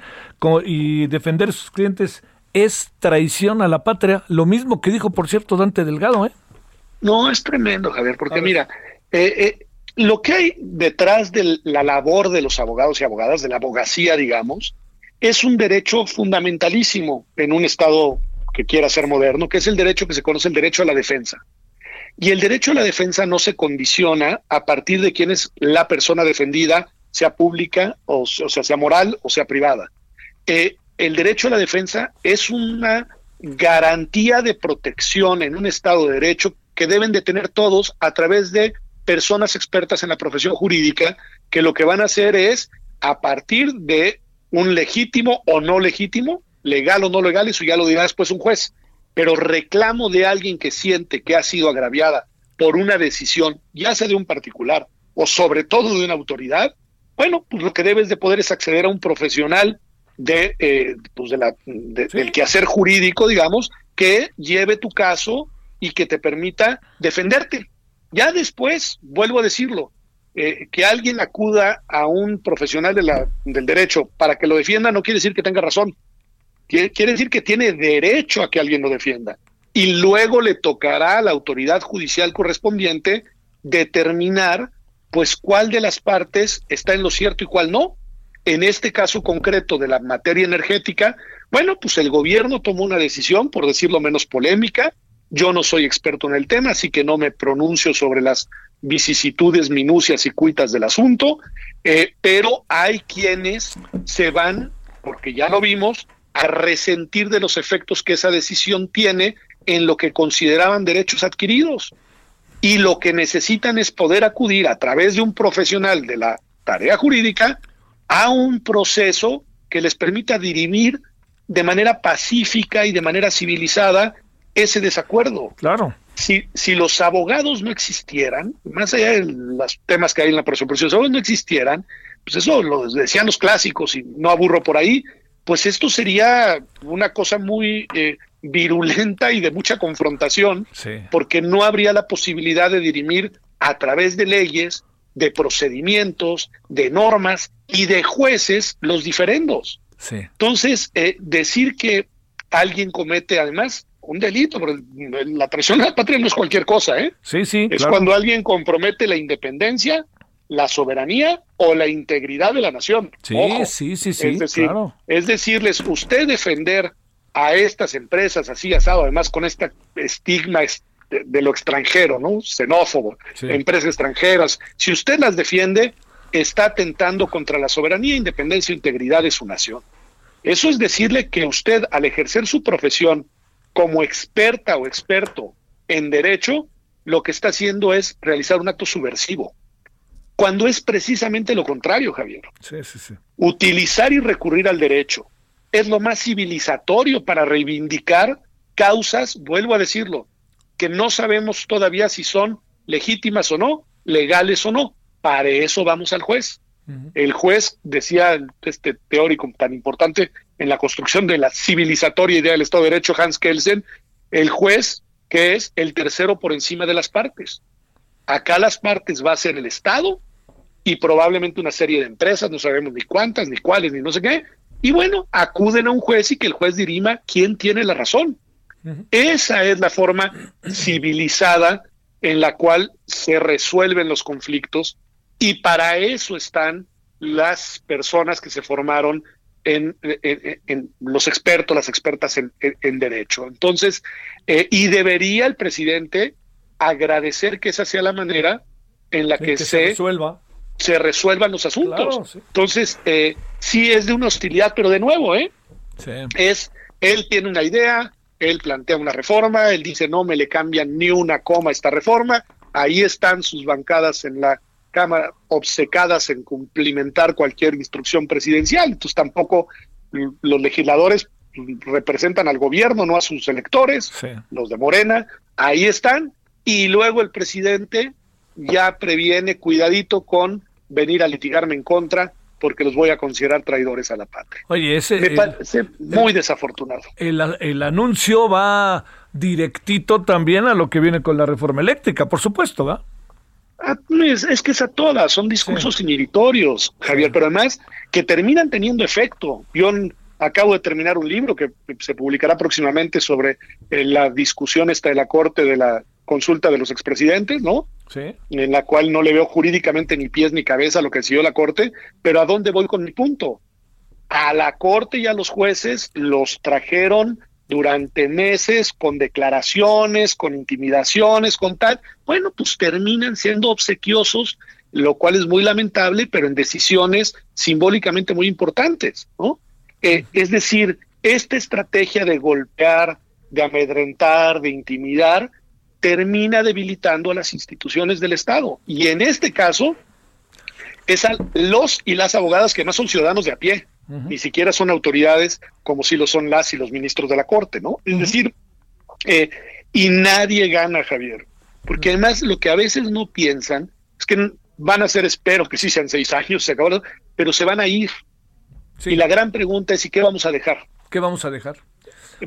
Speaker 1: y defender a sus clientes es traición a la patria, lo mismo que dijo, por cierto, Dante Delgado, ¿eh?
Speaker 6: No, es tremendo, Javier, porque mira, eh, eh, lo que hay detrás de la labor de los abogados y abogadas, de la abogacía, digamos, es un derecho fundamentalísimo en un Estado que quiera ser moderno, que es el derecho que se conoce el derecho a la defensa. Y el derecho a la defensa no se condiciona a partir de quién es la persona defendida, sea pública o, sea, sea moral o sea privada. Eh, el derecho a la defensa es una garantía de protección en un Estado de Derecho que deben de tener todos a través de personas expertas en la profesión jurídica que lo que van a hacer es a partir de un legítimo o no legítimo, legal o no legal, eso ya lo dirá después un juez, pero reclamo de alguien que siente que ha sido agraviada por una decisión, ya sea de un particular o sobre todo de una autoridad, bueno, pues lo que debes de poder es acceder a un profesional de, eh, pues de la, del quehacer jurídico, digamos, que lleve tu caso y que te permita defenderte. Ya después, vuelvo a decirlo, eh, que alguien acuda a un profesional de la, del derecho para que lo defienda no quiere decir que tenga razón. Quiere, quiere decir que tiene derecho a que alguien lo defienda. y luego le tocará a la autoridad judicial correspondiente determinar pues cuál de las partes está en lo cierto y cuál no. En este caso concreto de la materia energética, bueno, pues el gobierno tomó una decisión, por decirlo menos polémica. Yo no soy experto en el tema, así que no me pronuncio sobre las vicisitudes, minucias y cuitas del asunto, eh, pero hay quienes se van, porque ya lo vimos, a resentir de los efectos que esa decisión tiene en lo que consideraban derechos adquiridos. Y lo que necesitan es poder acudir a través de un profesional de la tarea jurídica a un proceso que les permita dirimir de manera pacífica y de manera civilizada ese desacuerdo.
Speaker 1: Claro.
Speaker 6: Si, si los abogados no existieran, más allá de los temas que hay en la presunción, si los abogados no existieran, pues eso lo decían los clásicos y no aburro por ahí, pues esto sería una cosa muy eh, virulenta y de mucha confrontación, porque no habría la posibilidad de dirimir a través de leyes, de procedimientos, de normas y de jueces los diferendos. Entonces, eh, decir que alguien comete además un delito, la traición a la patria no es cualquier cosa, ¿eh?
Speaker 1: Sí, sí.
Speaker 6: Es cuando alguien compromete la independencia, la soberanía o la integridad de la nación.
Speaker 1: Sí, sí, sí, sí.
Speaker 6: Es, decir, es decirles, usted defender a estas empresas así asado, además con este estigma de, lo extranjero, ¿no? Xenófobo, empresas extranjeras. Si usted las defiende, está atentando contra la soberanía, independencia e integridad de su nación. Eso es decirle que usted, al ejercer su profesión como experta o experto en derecho, lo que está haciendo es realizar un acto subversivo. Cuando es precisamente lo contrario, Javier.
Speaker 1: Sí, sí, sí.
Speaker 6: Utilizar y recurrir al derecho es lo más civilizatorio para reivindicar causas, vuelvo a decirlo, que no sabemos todavía si son legítimas o no, legales o no. Para eso vamos al juez. El juez, decía este teórico tan importante en la construcción de la civilizatoria idea del Estado de Derecho, Hans Kelsen, el juez que es el tercero por encima de las partes. Acá las partes va a ser el Estado y probablemente una serie de empresas, no sabemos ni cuántas, ni cuáles, ni no sé qué, y bueno, acuden a un juez y que el juez dirima quién tiene la razón. Esa es la forma civilizada en la cual se resuelven los conflictos y para eso están las personas que se formaron en, los expertos, las expertas en, derecho. Entonces, eh, y debería el presidente agradecer que esa sea la manera en la que, se,
Speaker 1: resuelva
Speaker 6: se resuelvan los asuntos. Entonces, eh, sí es de una hostilidad, pero de nuevo, ¿eh? Es, él tiene una idea, él plantea una reforma, él dice no me le cambian ni una coma a esta reforma, ahí están sus bancadas en la Cámara obcecadas en cumplimentar cualquier instrucción presidencial, entonces tampoco los legisladores representan al gobierno, no a sus electores, los de Morena, ahí están, y luego el presidente ya previene, cuidadito con venir a litigarme en contra porque los voy a considerar traidores a la patria.
Speaker 1: Oye, ese
Speaker 6: me parece muy desafortunado.
Speaker 1: El, el, anuncio va directito también a lo que viene con la reforma eléctrica, por supuesto, ¿va?
Speaker 6: Es, que es a todas, son discursos inhibitorios, Javier, pero además que terminan teniendo efecto. Yo acabo de terminar un libro que se publicará próximamente sobre eh, la discusión esta de la Corte de la consulta de los expresidentes, ¿no?
Speaker 1: Sí.
Speaker 6: En la cual no le veo jurídicamente ni pies ni cabeza lo que decidió la Corte, pero ¿a dónde voy con mi punto? A la Corte y a los jueces los trajeron durante meses con declaraciones, con intimidaciones, con tal. Bueno, pues terminan siendo obsequiosos, lo cual es muy lamentable, pero en decisiones simbólicamente muy importantes, ¿no? Eh, es decir, esta estrategia de golpear, de amedrentar, de intimidar, termina debilitando a las instituciones del Estado. Y en este caso, es a los y las abogadas que no son ciudadanos de a pie, ni siquiera son autoridades como si lo son las y los ministros de la Corte, ¿no? Es decir, eh, y nadie gana, Javier, porque además lo que a veces no piensan es que van a ser, espero que sí sean seis años, se acabó, pero se van a ir. Y la gran pregunta es, ¿y qué vamos a dejar?
Speaker 1: ¿Qué vamos a dejar?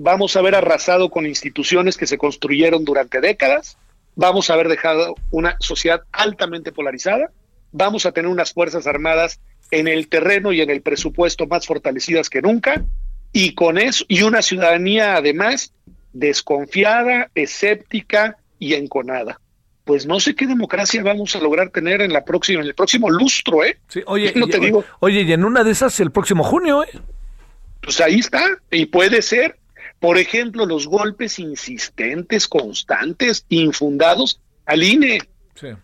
Speaker 6: vamos a haber arrasado con instituciones que se construyeron durante décadas, vamos a haber dejado una sociedad altamente polarizada, vamos a tener unas Fuerzas Armadas en el terreno y en el presupuesto más fortalecidas que nunca, y con eso, y una ciudadanía además desconfiada, escéptica y enconada. Pues no sé qué democracia vamos a lograr tener en la próxima, en el próximo lustro, ¿eh?
Speaker 1: Sí, oye, <laughs> no te digo. Oye, y en una de esas el próximo junio, ¿eh?
Speaker 6: Pues ahí está, y puede ser. Por ejemplo, los golpes insistentes, constantes, infundados al INE,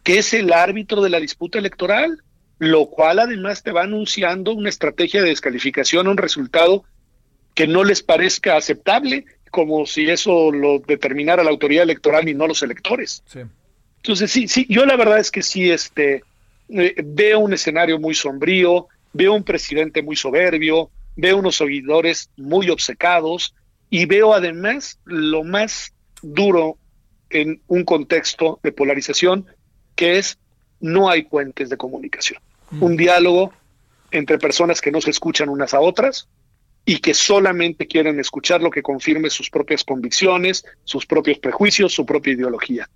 Speaker 6: que es el árbitro de la disputa electoral, lo cual además te va anunciando una estrategia de descalificación, un resultado que no les parezca aceptable, como si eso lo determinara la autoridad electoral y no los electores. Entonces, sí, sí, yo la verdad es que sí, este, eh, veo un escenario muy sombrío, veo un presidente muy soberbio, veo unos seguidores muy obcecados y veo además lo más duro en un contexto de polarización, que es no hay puentes de comunicación. Mm. Un diálogo entre personas que no se escuchan unas a otras y que solamente quieren escuchar lo que confirme sus propias convicciones, sus propios prejuicios, su propia ideología.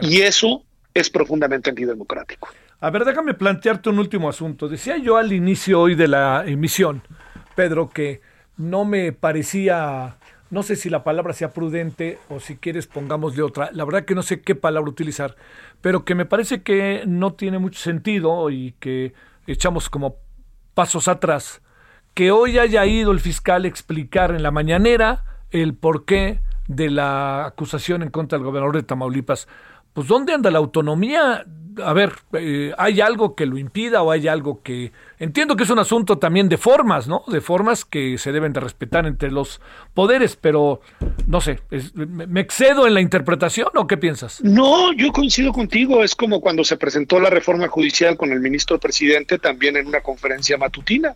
Speaker 6: Y eso es profundamente antidemocrático.
Speaker 1: A ver, déjame plantearte un último asunto. Decía yo al inicio hoy de la emisión, Pedro, que no me parecía, no sé si la palabra sea prudente o si quieres pongámosle otra, la verdad que no sé qué palabra utilizar, pero que me parece que no tiene mucho sentido y que echamos como pasos atrás que hoy haya ido el fiscal a explicar en la mañanera el porqué de la acusación en contra del gobernador de Tamaulipas. Pues ¿dónde anda la autonomía? A ver, eh, ¿hay algo que lo impida o hay algo que... Entiendo que es un asunto también de formas, ¿no? De formas que se deben de respetar entre los poderes, pero no sé, ¿me excedo en la interpretación o qué piensas?
Speaker 6: No, yo coincido contigo. Es como cuando se presentó la reforma judicial con el ministro presidente también en una conferencia matutina.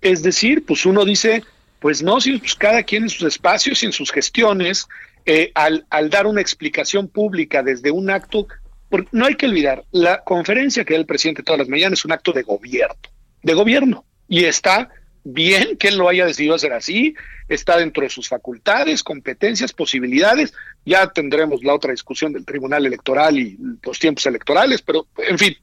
Speaker 6: Es decir, pues uno dice, pues no, si pues cada quien en sus espacios y en sus gestiones, eh, al, al dar una explicación pública desde un acto, porque no hay que olvidar, la conferencia que da el presidente todas las mañanas es un acto de gobierno, de gobierno, y está bien que él lo haya decidido hacer así, está dentro de sus facultades, competencias, posibilidades, ya tendremos la otra discusión del Tribunal Electoral y los tiempos electorales, pero en fin,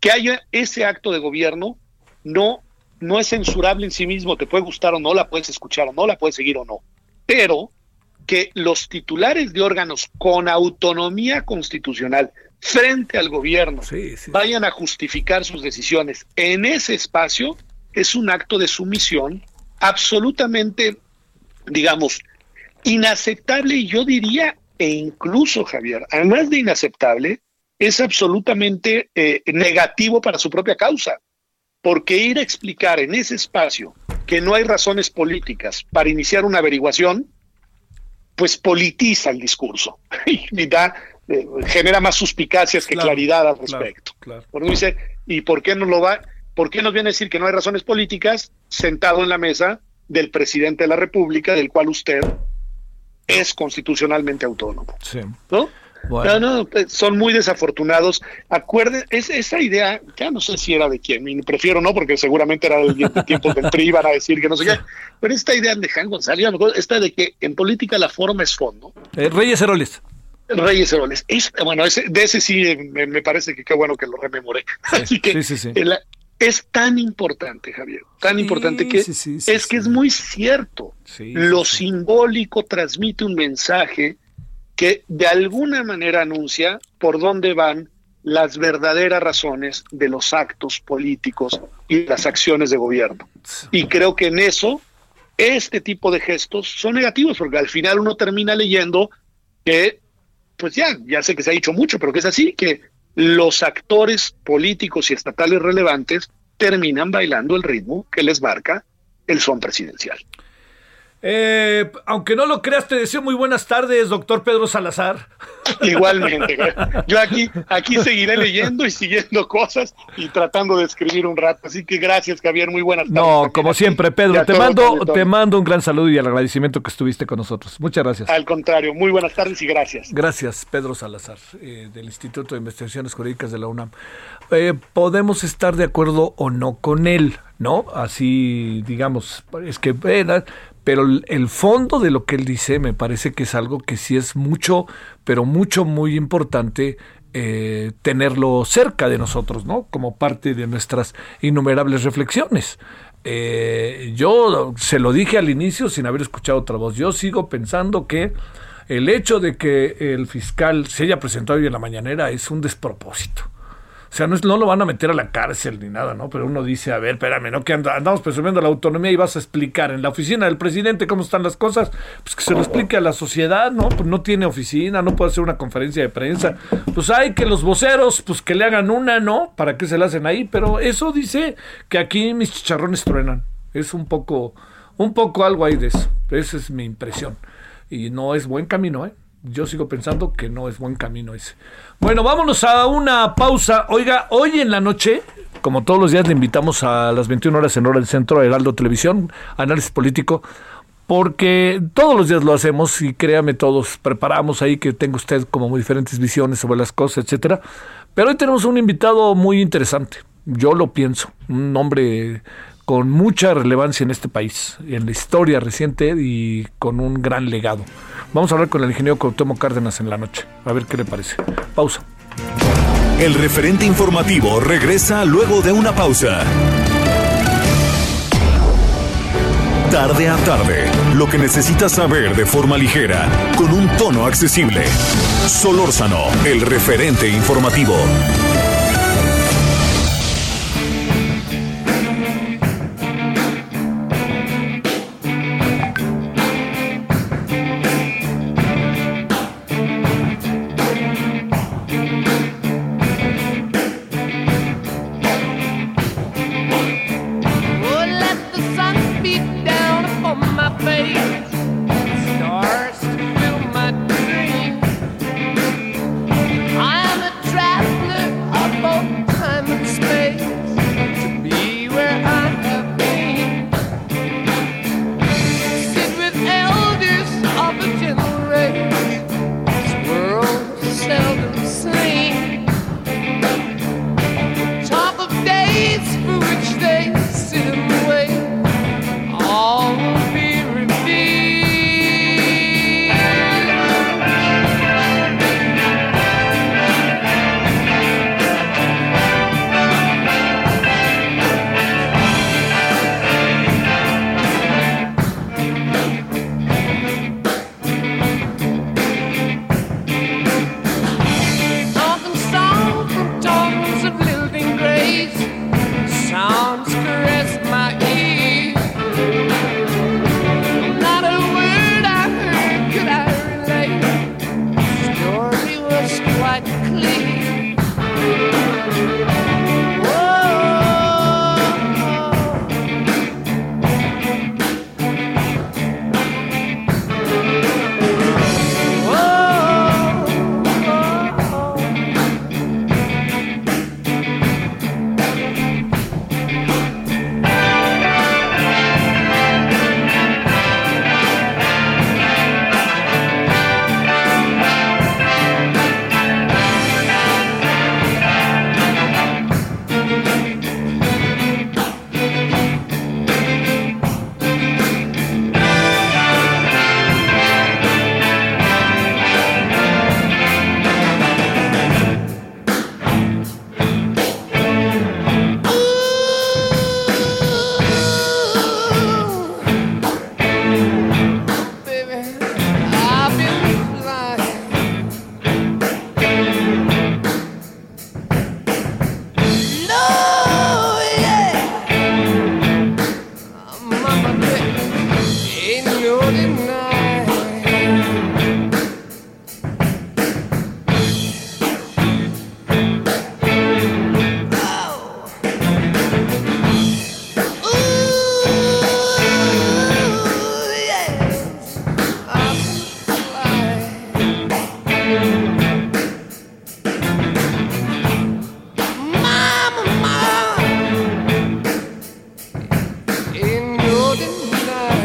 Speaker 6: que haya ese acto de gobierno no no es censurable en sí mismo, te puede gustar o no, la puedes escuchar o no, la puedes seguir o no, pero que los titulares de órganos con autonomía constitucional frente al gobierno vayan a justificar sus decisiones en ese espacio es un acto de sumisión absolutamente, digamos, inaceptable y yo diría, e incluso Javier, además de inaceptable, es absolutamente eh, negativo para su propia causa. Porque ir a explicar en ese espacio que no hay razones políticas para iniciar una averiguación, pues politiza el discurso. <laughs> Y da, eh, genera más suspicacias que claridad al respecto. Porque dice, ¿y por qué no lo va? ¿Por qué nos viene a decir que no hay razones políticas sentado en la mesa del presidente de la República, del cual usted es constitucionalmente autónomo? Sí. ¿No? No, no, eh, son muy desafortunados. Acuerden, es, esa idea, ya no sé si era de quién, prefiero no, porque seguramente era del tiempo del PRI, van a decir que no sé qué, pero esta idea de Jan González, esta de que en política la forma es fondo.
Speaker 1: Eh, Reyes Heroles.
Speaker 6: Reyes Heroles. bueno, de ese sí me, parece que qué bueno que lo rememoré. <laughs> Así que es tan importante, Javier, tan importante que es que es muy cierto. lo simbólico transmite un mensaje que de alguna manera anuncia por dónde van las verdaderas razones de los actos políticos y las acciones de gobierno. Y creo que en eso, este tipo de gestos son negativos, porque al final uno termina leyendo que, pues ya, ya sé que se ha dicho mucho, pero que es así, que los actores políticos y estatales relevantes terminan bailando el ritmo que les marca el son presidencial.
Speaker 1: Eh, aunque no lo creas, te deseo muy buenas tardes, doctor Pedro Salazar.
Speaker 6: Igualmente, yo aquí, aquí seguiré leyendo y siguiendo cosas y tratando de escribir un rato. Así que gracias, Javier, muy buenas tardes.
Speaker 1: No, como siempre, Pedro, te mando, te mando un gran saludo y el agradecimiento que estuviste con nosotros. Muchas gracias.
Speaker 6: Al contrario, muy buenas tardes y gracias.
Speaker 1: Gracias, Pedro Salazar, eh, del Instituto de Investigaciones Jurídicas de la UNAM. Eh, podemos estar de acuerdo o no con él, ¿no? Así, digamos, es que pero el fondo de lo que él dice me parece que es algo que sí es mucho, pero mucho, muy importante eh, tenerlo cerca de nosotros, ¿no? Como parte de nuestras innumerables reflexiones. Eh, yo se lo dije al inicio sin haber escuchado otra voz. Yo sigo pensando que el hecho de que el fiscal se haya presentado hoy en la mañanera es un despropósito. O sea, no, es, no lo van a meter a la cárcel ni nada, ¿no? Pero uno dice, a ver, espérame, ¿no? Que andamos presumiendo la autonomía y vas a explicar en la oficina del presidente cómo están las cosas. Pues que se lo explique a la sociedad, ¿no? Pues no tiene oficina, no puede hacer una conferencia de prensa. Pues hay que los voceros, pues que le hagan una, ¿no? ¿Para qué se la hacen ahí? Pero eso dice que aquí mis chicharrones truenan. Es un poco, un poco algo ahí de eso. Esa es mi impresión. Y no es buen camino, ¿eh? Yo sigo pensando que no es buen camino ese. Bueno, vámonos a una pausa. Oiga, hoy en la noche, como todos los días, le invitamos a las 21 horas en hora del centro, Heraldo Televisión, análisis político, porque todos los días lo hacemos y créame, todos preparamos ahí que tenga usted como muy diferentes visiones sobre las cosas, etcétera. Pero hoy tenemos un invitado muy interesante. Yo lo pienso, un hombre con mucha relevancia en este país, en la historia reciente y con un gran legado. Vamos a hablar con el ingeniero Cuauhtémoc Cárdenas en la noche. A ver qué le parece. Pausa.
Speaker 2: El referente informativo regresa luego de una pausa. Tarde a tarde, lo que necesitas saber de forma ligera, con un tono accesible. Solórzano, el referente informativo.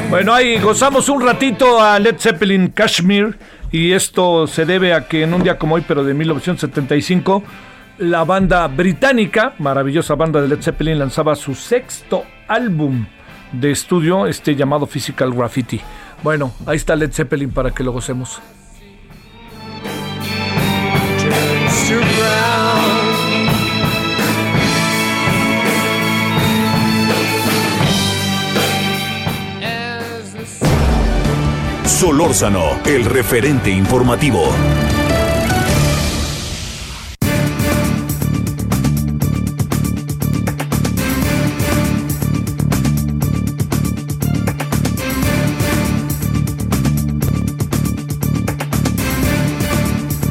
Speaker 1: Bueno, ahí gozamos un ratito a Led Zeppelin Kashmir y esto se debe a que en un día como hoy, pero de 1975, la banda británica, maravillosa banda de Led Zeppelin, lanzaba su sexto álbum de estudio, este llamado Physical Graffiti. Bueno, ahí está Led Zeppelin para que lo gocemos.
Speaker 2: Solórzano, el referente informativo.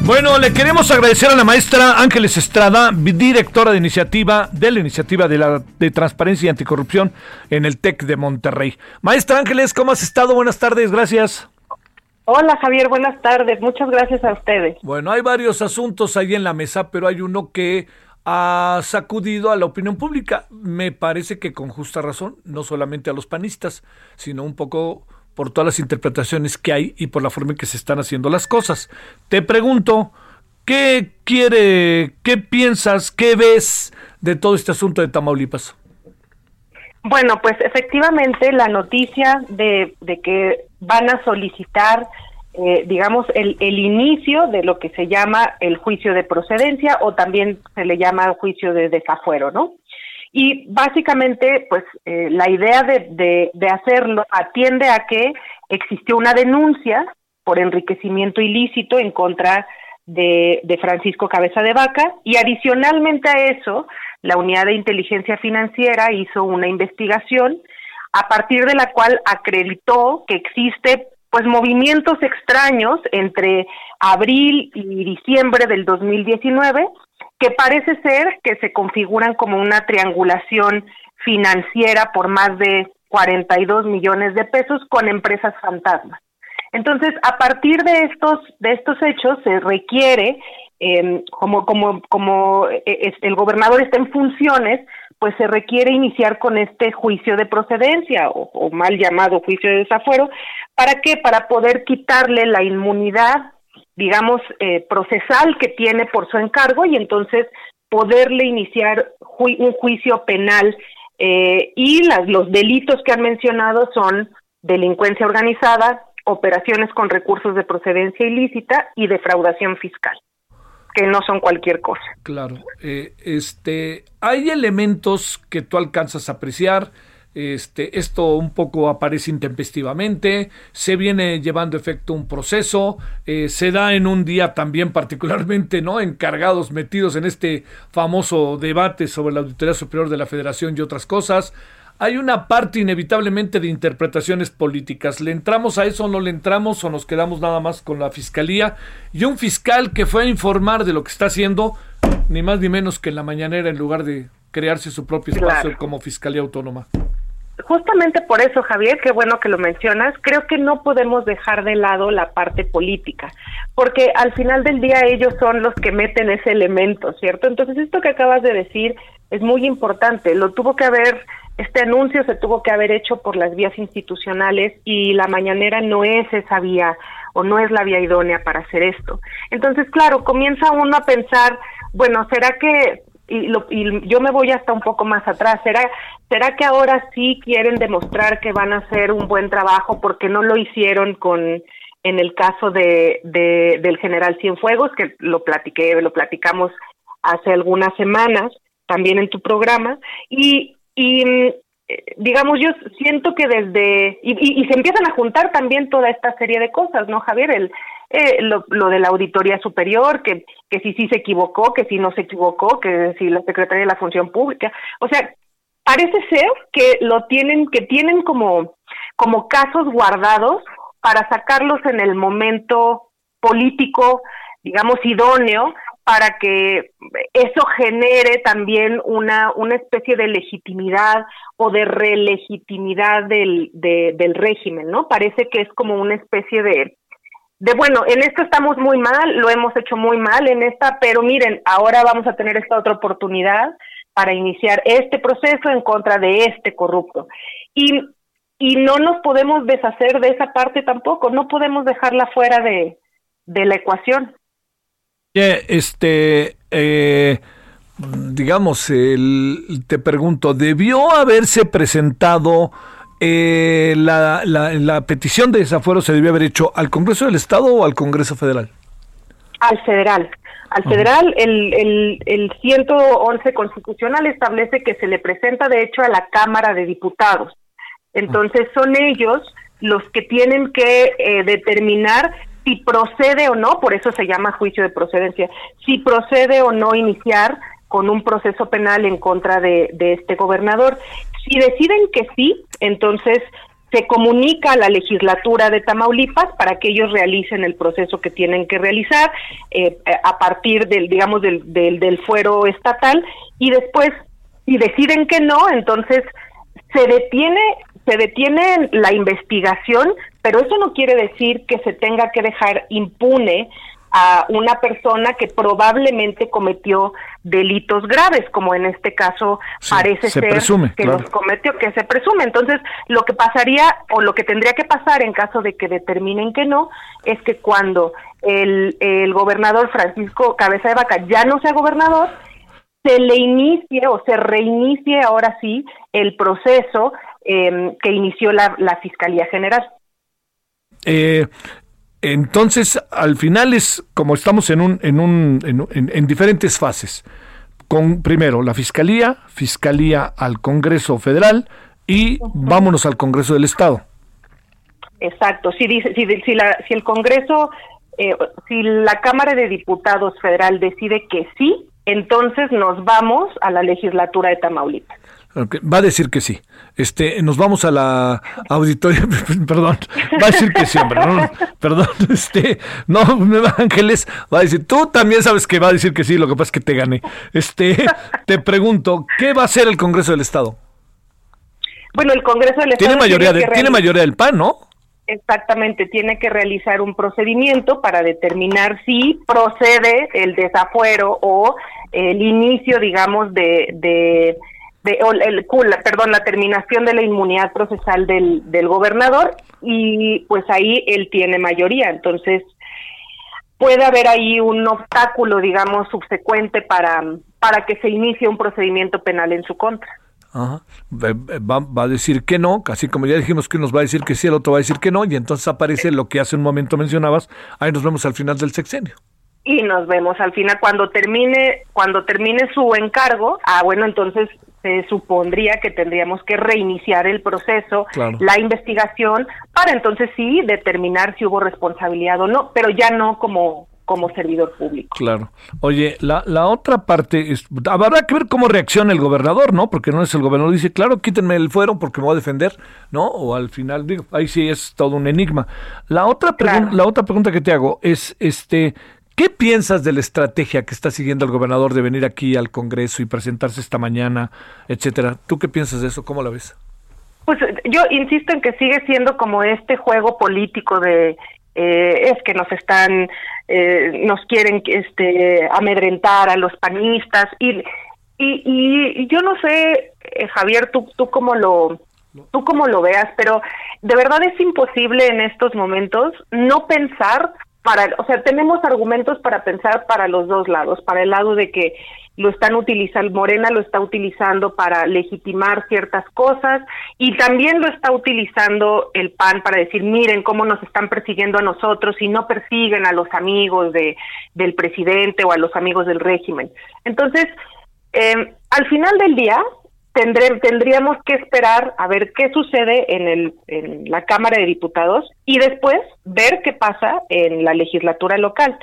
Speaker 1: Bueno, le queremos agradecer a la maestra Ángeles Estrada, directora de iniciativa de la iniciativa de, la, de transparencia y anticorrupción en el TEC de Monterrey. Maestra Ángeles, ¿cómo has estado? Buenas tardes, gracias.
Speaker 7: Hola Javier, buenas tardes. Muchas gracias a ustedes.
Speaker 1: Bueno, hay varios asuntos ahí en la mesa, pero hay uno que ha sacudido a la opinión pública. Me parece que con justa razón, no solamente a los panistas, sino un poco por todas las interpretaciones que hay y por la forma en que se están haciendo las cosas. Te pregunto, ¿qué quiere, qué piensas, qué ves de todo este asunto de Tamaulipas?
Speaker 7: Bueno, pues efectivamente la noticia de, que van a solicitar, eh, digamos, el, el inicio de lo que se llama el juicio de procedencia o también se le llama juicio de desafuero, ¿no? Y básicamente, pues eh, la idea de, de, hacerlo atiende a que existió una denuncia por enriquecimiento ilícito en contra de, de, Francisco Cabeza de Vaca y adicionalmente a eso, la Unidad de Inteligencia Financiera hizo una investigación a partir de la cual acreditó que existe pues movimientos extraños entre abril y diciembre del 2019 que parece ser que se configuran como una triangulación financiera por más de 42 millones de pesos con empresas fantasmas. Entonces, a partir de estos de estos hechos se requiere em, como como como eh, el gobernador está en funciones, pues se requiere iniciar con este juicio de procedencia o, o mal llamado juicio de desafuero, ¿para qué? Para poder quitarle la inmunidad digamos, eh, procesal que tiene por su encargo y entonces poderle iniciar un juicio penal. Eh, y las, los delitos que han mencionado son delincuencia organizada, operaciones con recursos de procedencia ilícita y defraudación fiscal que no son cualquier cosa.
Speaker 1: Claro, eh, este, hay elementos que tú alcanzas a apreciar, este, esto un poco aparece intempestivamente, se viene llevando efecto un proceso, eh, se da en un día también particularmente, ¿no? Encargados, metidos en este famoso debate sobre la Auditoría Superior de la Federación y otras cosas. Hay una parte inevitablemente de interpretaciones políticas. ¿Le entramos a eso o no le entramos o nos quedamos nada más con la fiscalía? Y un fiscal que fue a informar de lo que está haciendo, ni más ni menos que en la mañanera en lugar de crearse su propio espacio como Fiscalía Autónoma
Speaker 7: justamente por eso, Javier, qué bueno que lo mencionas, creo que no podemos dejar de lado la parte política, porque al final del día ellos son los que meten ese elemento, ¿cierto? Entonces, esto que acabas de decir es muy importante, lo tuvo que haber, este anuncio se tuvo que haber hecho por las vías institucionales y la mañanera no es esa vía o no es la vía idónea para hacer esto. Entonces, claro, comienza uno a pensar, bueno, ¿será que y, lo, y yo me voy hasta un poco más atrás. ¿Será, ¿Será que ahora sí quieren demostrar que van a hacer un buen trabajo porque no lo hicieron con en el caso de, de del general Cienfuegos, que lo platiqué, lo platicamos hace algunas semanas, también en tu programa, y, y digamos, yo siento que desde, y, y, se empiezan a juntar también toda esta serie de cosas, ¿no, Javier? El, eh, lo, lo, de la auditoría superior, que, que si sí se equivocó, que si no se equivocó, que si la Secretaría de la Función Pública, o sea, parece ser que lo tienen, que tienen como, como casos guardados para sacarlos en el momento político, digamos, idóneo, para que eso genere también una, una especie de legitimidad o de relegitimidad del, de, del régimen, ¿no? Parece que es como una especie de, de bueno, en esto estamos muy mal, lo hemos hecho muy mal en esta, pero miren, ahora vamos a tener esta otra oportunidad para iniciar este proceso en contra de este corrupto. Y, y no nos podemos deshacer de esa parte tampoco, no podemos dejarla fuera de, de la ecuación.
Speaker 1: Este, eh, digamos, el, te pregunto, ¿debió haberse presentado eh, la, la, petición de desafuero se debió haber hecho al Congreso del Estado o al Congreso Federal?
Speaker 7: Al federal. Al federal, el, el, el 111 constitucional establece que se le presenta, de hecho, a la Cámara de Diputados. Entonces, son ellos los que tienen que eh, determinar si procede o no, por eso se llama juicio de procedencia, si procede o no iniciar con un proceso penal en contra de, de este gobernador. Si deciden que sí, entonces se comunica a la legislatura de Tamaulipas para que ellos realicen el proceso que tienen que realizar eh, a partir del, digamos, del, del, del fuero estatal y después, si deciden que no, entonces se detiene se detiene la investigación, pero eso no quiere decir que se tenga que dejar impune a una persona que probablemente cometió delitos graves, como en este caso parece ser que los cometió, que se presume. Entonces, lo que pasaría o lo que tendría que pasar en caso de que determinen que no, es que cuando el, el gobernador Francisco Cabeza de Vaca ya no sea gobernador, se le inicie o se reinicie ahora sí el proceso eh, que inició la, la Fiscalía General.
Speaker 1: Eh, entonces, al final es como estamos en un, en un, en, en, diferentes fases. Con primero la fiscalía, fiscalía al Congreso Federal y vámonos al Congreso del Estado.
Speaker 7: Exacto. Si dice, si, si, la, si el Congreso, eh, si la Cámara de Diputados Federal decide que sí, entonces nos vamos a la legislatura de Tamaulipas.
Speaker 1: Va a decir que sí. Este, nos vamos a la auditoría, <laughs> perdón, va a decir que sí, hombre, no, perdón, <laughs> este, no, Ángeles, va a decir, tú también sabes que va a decir que sí, lo que pasa es que te gané. Este, te pregunto, ¿qué va a hacer el Congreso del Estado?
Speaker 7: Bueno, el Congreso del Estado
Speaker 1: tiene mayoría, tiene, tiene mayoría del PAN, ¿no?
Speaker 7: Exactamente, tiene que realizar un procedimiento para determinar si procede el desafuero o el inicio, digamos, de, de de, el, perdón, la terminación de la inmunidad procesal del, del gobernador y pues ahí él tiene mayoría. Entonces, puede haber ahí un obstáculo, digamos, subsecuente para, para que se inicie un procedimiento penal en su contra.
Speaker 1: Ajá. Va, va, a decir que no, casi como ya dijimos que nos va a decir que sí, el otro va a decir que no, y entonces aparece lo que hace un momento mencionabas, ahí nos vemos al final del sexenio
Speaker 7: y nos vemos al final cuando termine cuando termine su encargo ah bueno entonces se supondría que tendríamos que reiniciar el proceso, la investigación, para entonces sí determinar si hubo responsabilidad o no, pero ya no como como servidor público.
Speaker 1: Claro. Oye, la, la otra parte, es, habrá que ver cómo reacciona el gobernador, ¿no? Porque no es el gobernador, dice, claro, quítenme el fuero porque me voy a defender, ¿no? O al final, digo, ahí sí es todo un enigma. La otra, la otra pregunta que te hago es, este, ¿Qué piensas de la estrategia que está siguiendo el gobernador de venir aquí al Congreso y presentarse esta mañana, etcétera? ¿Tú qué piensas de eso? ¿Cómo la ves?
Speaker 7: Pues yo insisto en que sigue siendo como este juego político de eh, es que nos están eh, nos quieren este amedrentar a los panistas y y, y yo no sé eh, Javier tú tú cómo lo tú cómo lo veas pero de verdad es imposible en estos momentos no pensar para, o sea, tenemos argumentos para pensar para los dos lados, para el lado de que lo están utilizando, Morena lo está utilizando para legitimar ciertas cosas y también lo está utilizando el PAN para decir, miren cómo nos están persiguiendo a nosotros y no persiguen a los amigos de, del presidente o a los amigos del régimen. Entonces, eh, al final del día, tendríamos que esperar a ver qué sucede en, el, en la Cámara de Diputados y después ver qué pasa en la legislatura local.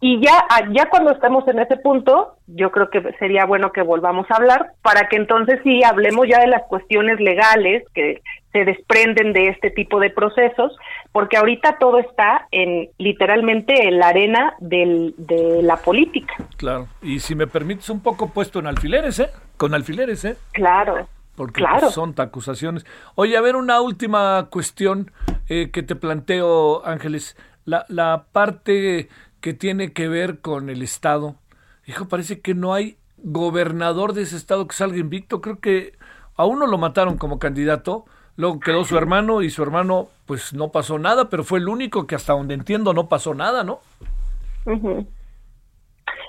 Speaker 7: Y ya, ah, ya cuando estemos en ese punto, yo creo que sería bueno que volvamos a hablar para que entonces sí hablemos ya de las cuestiones legales que se desprenden de este tipo de procesos, porque ahorita todo está en literalmente en la arena del, de la política.
Speaker 1: Claro, y si me permites un poco puesto en alfileres, ¿eh? Con alfileres, ¿eh?
Speaker 7: Claro.
Speaker 1: Porque pues, son acusaciones. Oye, a ver, una última cuestión eh, que te planteo, Ángeles. La, la parte que tiene que ver con el Estado. Hijo, parece que no hay gobernador de ese Estado que salga invicto. Creo que a uno lo mataron como candidato Luego quedó su hermano y su hermano, pues no pasó nada, pero fue el único que hasta donde entiendo no pasó nada, ¿no?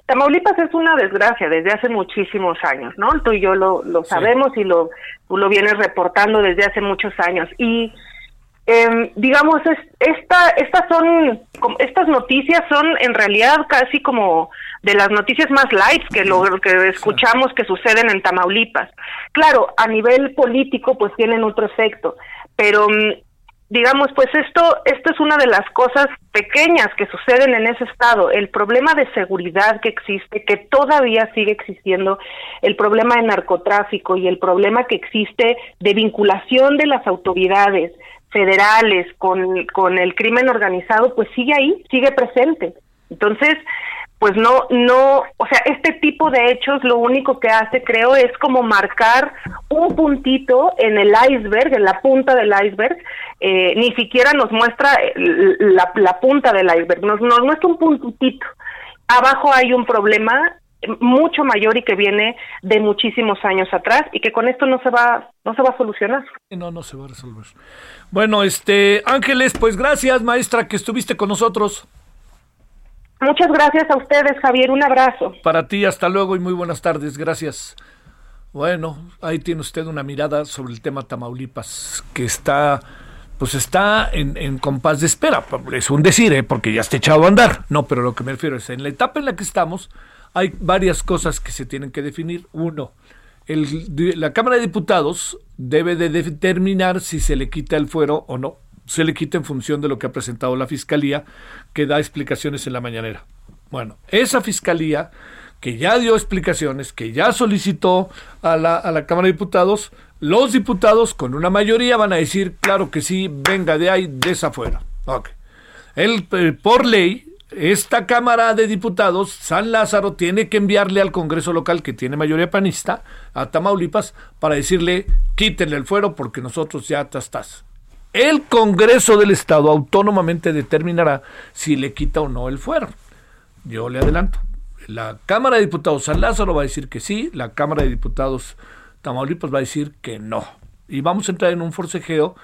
Speaker 7: Tamaulipas es una desgracia desde hace muchísimos años, ¿no? Tú y yo lo, lo sabemos y lo, tú lo vienes reportando desde hace muchos años. Y eh, digamos, es, esta, estas son, estas noticias son en realidad casi como de las noticias más light que lo que escuchamos que suceden en Tamaulipas. Claro, a nivel político pues tienen otro efecto, pero mm, digamos, pues esto, esto es una de las cosas pequeñas que suceden en ese estado. El problema de seguridad que existe, que todavía sigue existiendo, el problema de narcotráfico y el problema que existe de vinculación de las autoridades federales con, con el crimen organizado, pues sigue ahí, sigue presente. Entonces, pues no, no, o sea, este tipo de hechos lo único que hace, creo, es como marcar un puntito en el iceberg, en la punta del iceberg, eh, ni siquiera nos muestra la, la punta del iceberg, nos, nos muestra un puntito. Abajo hay un problema mucho mayor y que viene de muchísimos años atrás y que con esto no se va no se va a solucionar.
Speaker 1: No, no se va a resolver. Bueno, este Ángeles, pues gracias, maestra, que estuviste con nosotros.
Speaker 7: Muchas gracias a ustedes, Javier. Un abrazo.
Speaker 1: Para ti, hasta luego y muy buenas tardes. Gracias. Bueno, ahí tiene usted una mirada sobre el tema Tamaulipas, que está, pues está en, en compás de espera. Es un decir, ¿eh? porque ya está echado a andar. No, pero lo que me refiero es, en la etapa en la que estamos, hay varias cosas que se tienen que definir. Uno, la Cámara de Diputados debe de determinar si se le quita el fuero o no se le quita en función de lo que ha presentado la Fiscalía, que da explicaciones en la mañanera. Bueno, esa Fiscalía, que ya dio explicaciones, que ya solicitó a la, a la Cámara de Diputados, los diputados con una mayoría van a decir, claro que sí, venga de ahí, de esa fuera. Okay. El, eh, por ley, esta Cámara de Diputados, San Lázaro, tiene que enviarle al Congreso local, que tiene mayoría panista, a Tamaulipas, para decirle, quítenle el fuero porque nosotros ya estás. El Congreso del Estado autónomamente determinará si le quita o no el fuero. Yo le adelanto. La Cámara de Diputados San Lázaro va a decir que sí, la Cámara de Diputados Tamaulipas va a decir que no. Y vamos a entrar en un forcejeo,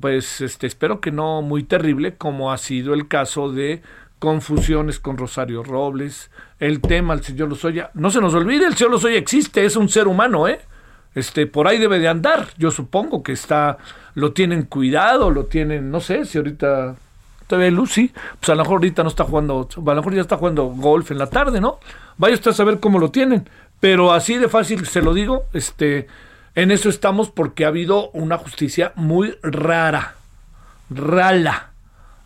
Speaker 1: pues este, espero que no muy terrible, como ha sido el caso de confusiones con Rosario Robles, el tema del señor Lozoya. No se nos olvide, el señor Lozoya existe, es un ser humano, ¿eh? Este, por ahí debe de andar. Yo supongo que está lo tienen cuidado, lo tienen, no sé si ahorita todavía Lucy, pues a lo mejor ahorita no está jugando, a lo mejor ya está jugando golf en la tarde, ¿no? Vaya usted a saber cómo lo tienen, pero así de fácil se lo digo, este, en eso estamos porque ha habido una justicia muy rara, rala,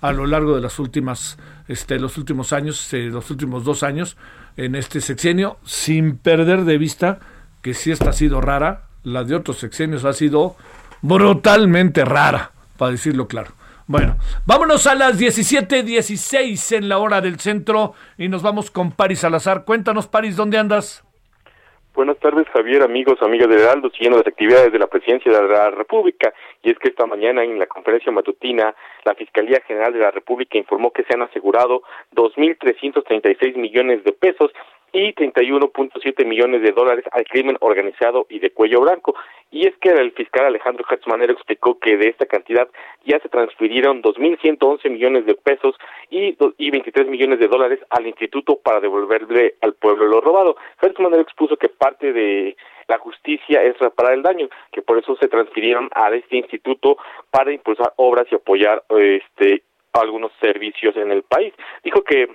Speaker 1: a lo largo de las últimas, este, los últimos años, eh, los últimos dos años, en este sexenio, sin perder de vista que si esta ha sido rara, la de otros sexenios ha sido brutalmente rara, para decirlo claro. Bueno, vámonos a las 17:16 en la hora del centro y nos vamos con Paris Salazar. Cuéntanos, Paris, ¿dónde andas?
Speaker 8: Buenas tardes, Javier, amigos, amigas de Heraldo, siguiendo las actividades de la Presidencia de la República. Y es que esta mañana en la conferencia matutina, la Fiscalía General de la República informó que se han asegurado 2.336 millones de pesos y 31.7 millones de dólares al crimen organizado y de cuello blanco. Y es que el fiscal Alejandro Manero explicó que de esta cantidad ya se transfirieron 2.111 millones de pesos y, y 23 millones de dólares al instituto para devolverle al pueblo lo robado. Manero expuso que parte de la justicia es reparar el daño, que por eso se transfirieron a este instituto para impulsar obras y apoyar este algunos servicios en el país. Dijo que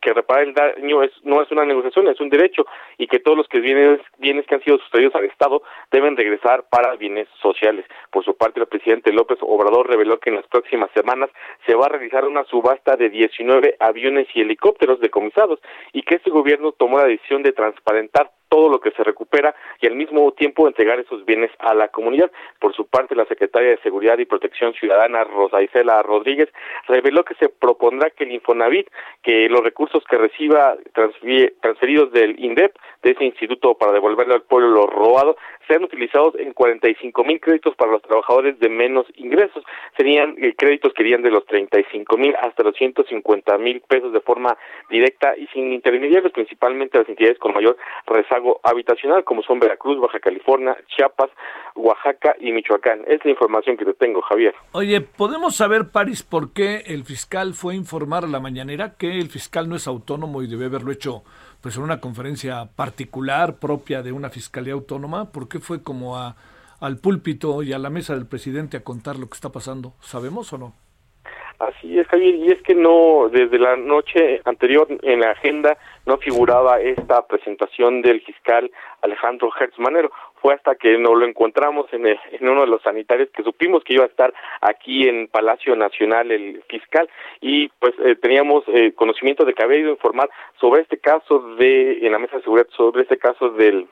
Speaker 8: que reparar el daño es, no es una negociación, es un derecho y que todos los que bienes, bienes que han sido sustraídos al Estado deben regresar para bienes sociales. Por su parte, el presidente López Obrador reveló que en las próximas semanas se va a realizar una subasta de 19 aviones y helicópteros decomisados y que este gobierno tomó la decisión de transparentar todo lo que se recupera y al mismo tiempo entregar esos bienes a la comunidad. Por su parte, la secretaria de Seguridad y Protección Ciudadana, Rosa Isela Rodríguez, reveló que se propondrá que el Infonavit, que los recursos que reciba transferidos del INDEP, de ese instituto para devolverle al pueblo lo robado, sean utilizados en 45 mil créditos para los trabajadores de menos ingresos. Serían eh, créditos que irían de los 35 mil hasta los 150 mil pesos de forma directa y sin intermediarios, principalmente las entidades con mayor rezago habitacional, como son Veracruz, Baja California, Chiapas, Oaxaca y Michoacán. Es la información que te tengo, Javier.
Speaker 1: Oye, ¿podemos saber, París, por qué el fiscal fue a informar a la mañanera que el fiscal no es autónomo y debe haberlo hecho pues en una conferencia particular propia de una fiscalía autónoma? ¿Por qué fue como a, al púlpito y a la mesa del presidente a contar lo que está pasando? ¿Sabemos o no?
Speaker 8: Así es, Javier, y es que no, desde la noche anterior en la agenda no figuraba esta presentación del fiscal Alejandro Hertzmanero fue hasta que nos lo encontramos en, en uno de los sanitarios que supimos que iba a estar aquí en Palacio Nacional el fiscal y pues eh, teníamos eh, conocimiento de que había ido a informar sobre este caso de en la mesa de seguridad sobre este caso del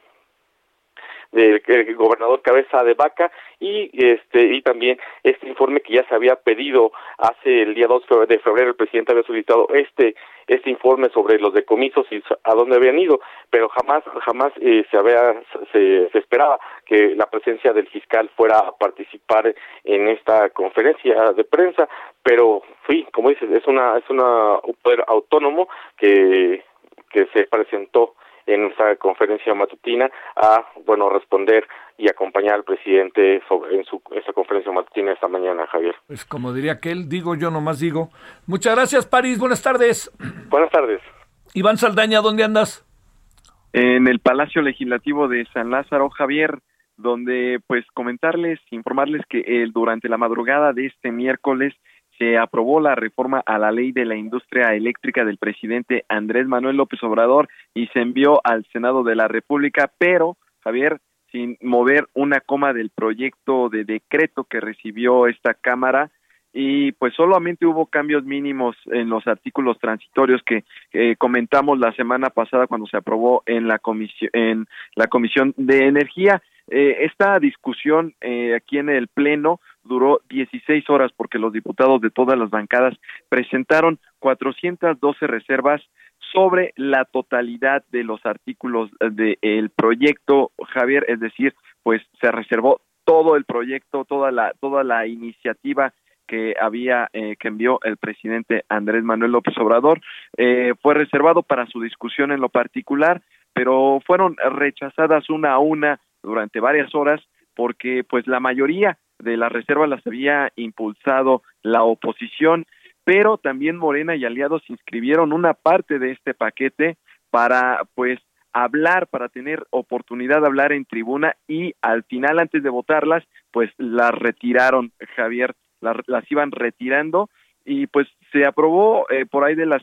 Speaker 8: del gobernador Cabeza de Vaca y este y también este informe que ya se había pedido hace el día 2 de febrero el presidente había solicitado este este informe sobre los decomisos y a dónde habían ido pero jamás jamás eh, se había se, se, esperaba que la presencia del fiscal fuera a participar en esta conferencia de prensa pero fui como dices es una es una un poder autónomo que que se presentó en esta conferencia matutina a bueno responder y acompañar al presidente sobre, en su esa conferencia matutina esta mañana, Javier.
Speaker 1: Pues como diría que él, digo yo nomás digo. Muchas gracias, París. Buenas tardes.
Speaker 8: Buenas tardes.
Speaker 1: Iván Saldaña, ¿dónde andas?
Speaker 9: En el Palacio Legislativo de San Lázaro, Javier, donde pues comentarles, informarles que el, durante la madrugada de este miércoles se aprobó la reforma a la ley de la industria eléctrica del presidente Andrés Manuel López Obrador y se envió al Senado de la República, pero, Javier, sin mover una coma del proyecto de decreto que recibió esta Cámara, y pues solamente hubo cambios mínimos en los artículos transitorios que eh, comentamos la semana pasada cuando se aprobó en la comisión en la comisión de energía. Eh, esta discusión eh, aquí en el pleno duró 16 horas porque los diputados de todas las bancadas presentaron 412 reservas sobre la totalidad de los artículos del proyecto, Javier, es decir, pues se reservó todo el proyecto, toda la toda la iniciativa que había eh, que envió el presidente Andrés Manuel López Obrador. Eh, fue reservado para su discusión en lo particular, pero fueron rechazadas una a una durante varias horas porque pues la mayoría de las reservas las había impulsado la oposición, pero también Morena y aliados inscribieron una parte de este paquete para pues hablar, para tener oportunidad de hablar en tribuna y al final antes de votarlas pues las retiraron, Javier, las, las iban retirando y pues se aprobó eh, por ahí de las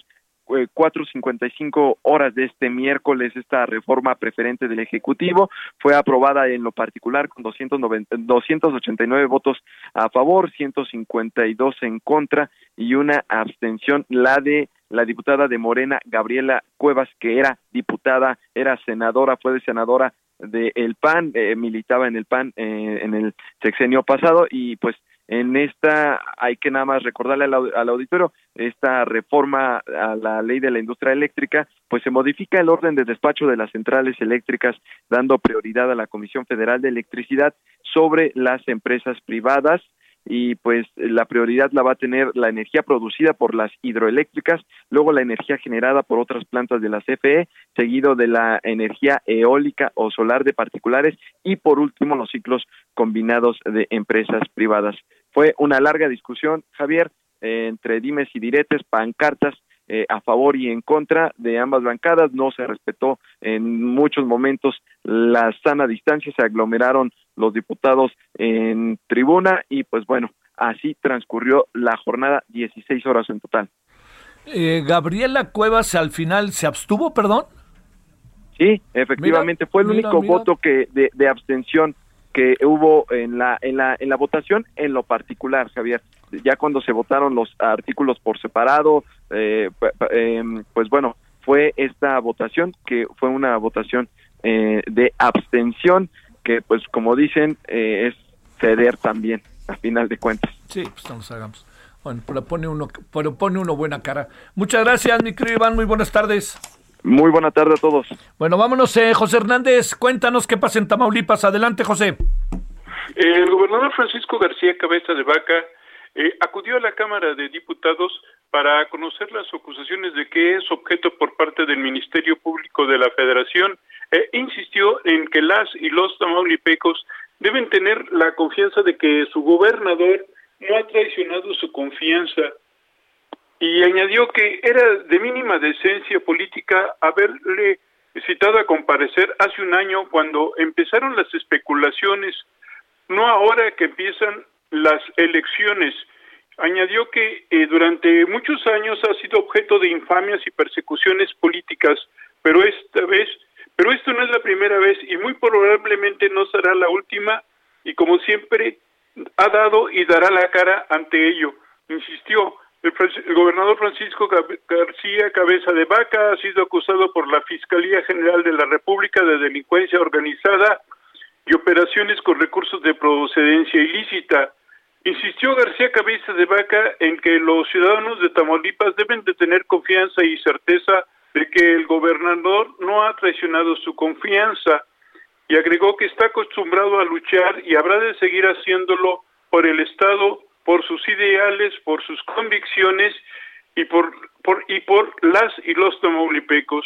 Speaker 9: eh, cuatro cincuenta y cinco horas de este miércoles esta reforma preferente del Ejecutivo fue aprobada en lo particular con doscientos ochenta y nueve votos a favor, ciento cincuenta y dos en contra y una abstención, la de la diputada de Morena, Gabriela Cuevas, que era diputada, era senadora, fue de senadora del el PAN, eh, militaba en el PAN eh, en el sexenio pasado y pues en esta hay que nada más recordarle al, auditorio esta reforma a la ley de la industria eléctrica pues se modifica el orden de despacho de las centrales eléctricas dando prioridad a la Comisión Federal de Electricidad sobre las empresas privadas y pues la prioridad la va a tener la energía producida por las hidroeléctricas, luego la energía generada por otras plantas de la CFE, seguido de la energía eólica o solar de particulares y por último los ciclos combinados de empresas privadas. Fue una larga discusión, Javier, entre dimes y diretes, pancartas eh, a favor y en contra de ambas bancadas. No se respetó en muchos momentos la sana distancia, se aglomeraron los diputados en tribuna y pues bueno, así transcurrió la jornada, 16 horas en total.
Speaker 1: Eh, Gabriela Cuevas al final se abstuvo, perdón.
Speaker 9: Sí, efectivamente, fue el único voto que de, de abstención que hubo en la en la en la votación en lo particular Javier ya cuando se votaron los artículos por separado eh, em, pues bueno fue esta votación que fue una votación eh, de abstención que pues como dicen eh, es ceder también a final de cuentas
Speaker 1: sí pues no nos hagamos bueno pero pone uno pero pone uno buena cara muchas gracias mi querido Iván muy buenas tardes
Speaker 9: muy buena tarde a todos.
Speaker 1: Bueno, vámonos, eh, José Hernández, cuéntanos qué pasa en Tamaulipas. Adelante, José.
Speaker 10: El gobernador Francisco García Cabeza de Vaca eh, acudió a la Cámara de Diputados para conocer las acusaciones de que es objeto por parte del Ministerio Público de la Federación e insistió en que las y los tamaulipecos deben tener la confianza de que su gobernador no ha traicionado su confianza y añadió que era de mínima decencia política haberle citado a comparecer hace un año cuando empezaron las especulaciones, no ahora que empiezan las elecciones. Añadió que eh, durante muchos años ha sido objeto de infamias y persecuciones políticas, pero esta vez Pero esto no es la primera vez y muy probablemente no será la última y como siempre ha dado y dará la cara ante ello. Insistió, el, gobernador Francisco García Cabeza de Vaca ha sido acusado por la Fiscalía General de la República de delincuencia organizada y operaciones con recursos de procedencia ilícita. Insistió García Cabeza de Vaca en que los ciudadanos de Tamaulipas deben de tener confianza y certeza de que el gobernador no ha traicionado su confianza y agregó que está acostumbrado a luchar y habrá de seguir haciéndolo por el Estado, por sus ideales, por sus convicciones y por, por, y por las y los tamaulipecos.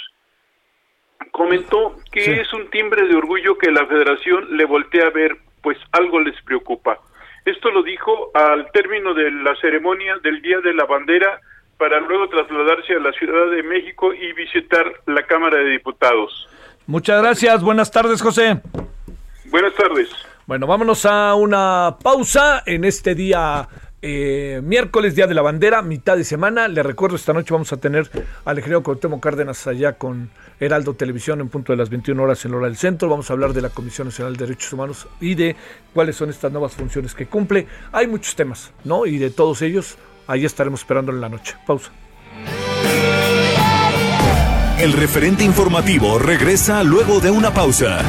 Speaker 10: Comentó que es un timbre de orgullo que la federación le voltea a ver, pues algo les preocupa. Esto lo dijo al término de la ceremonia del Día de la Bandera para luego trasladarse a la Ciudad de México y visitar la Cámara de Diputados.
Speaker 1: Muchas gracias, buenas tardes José.
Speaker 10: Buenas tardes.
Speaker 1: Bueno, vámonos a una pausa en este día eh, miércoles, Día de la Bandera, mitad de semana. Le recuerdo, esta noche vamos a tener al ingeniero Cortemo Cárdenas allá con Heraldo Televisión en punto de las 21 horas en la hora del centro. Vamos a hablar de la Comisión Nacional de Derechos Humanos y de cuáles son estas nuevas funciones que cumple. Hay muchos temas, ¿no? Y de todos ellos, ahí estaremos esperando en la noche. Pausa.
Speaker 2: El referente informativo regresa luego de una pausa.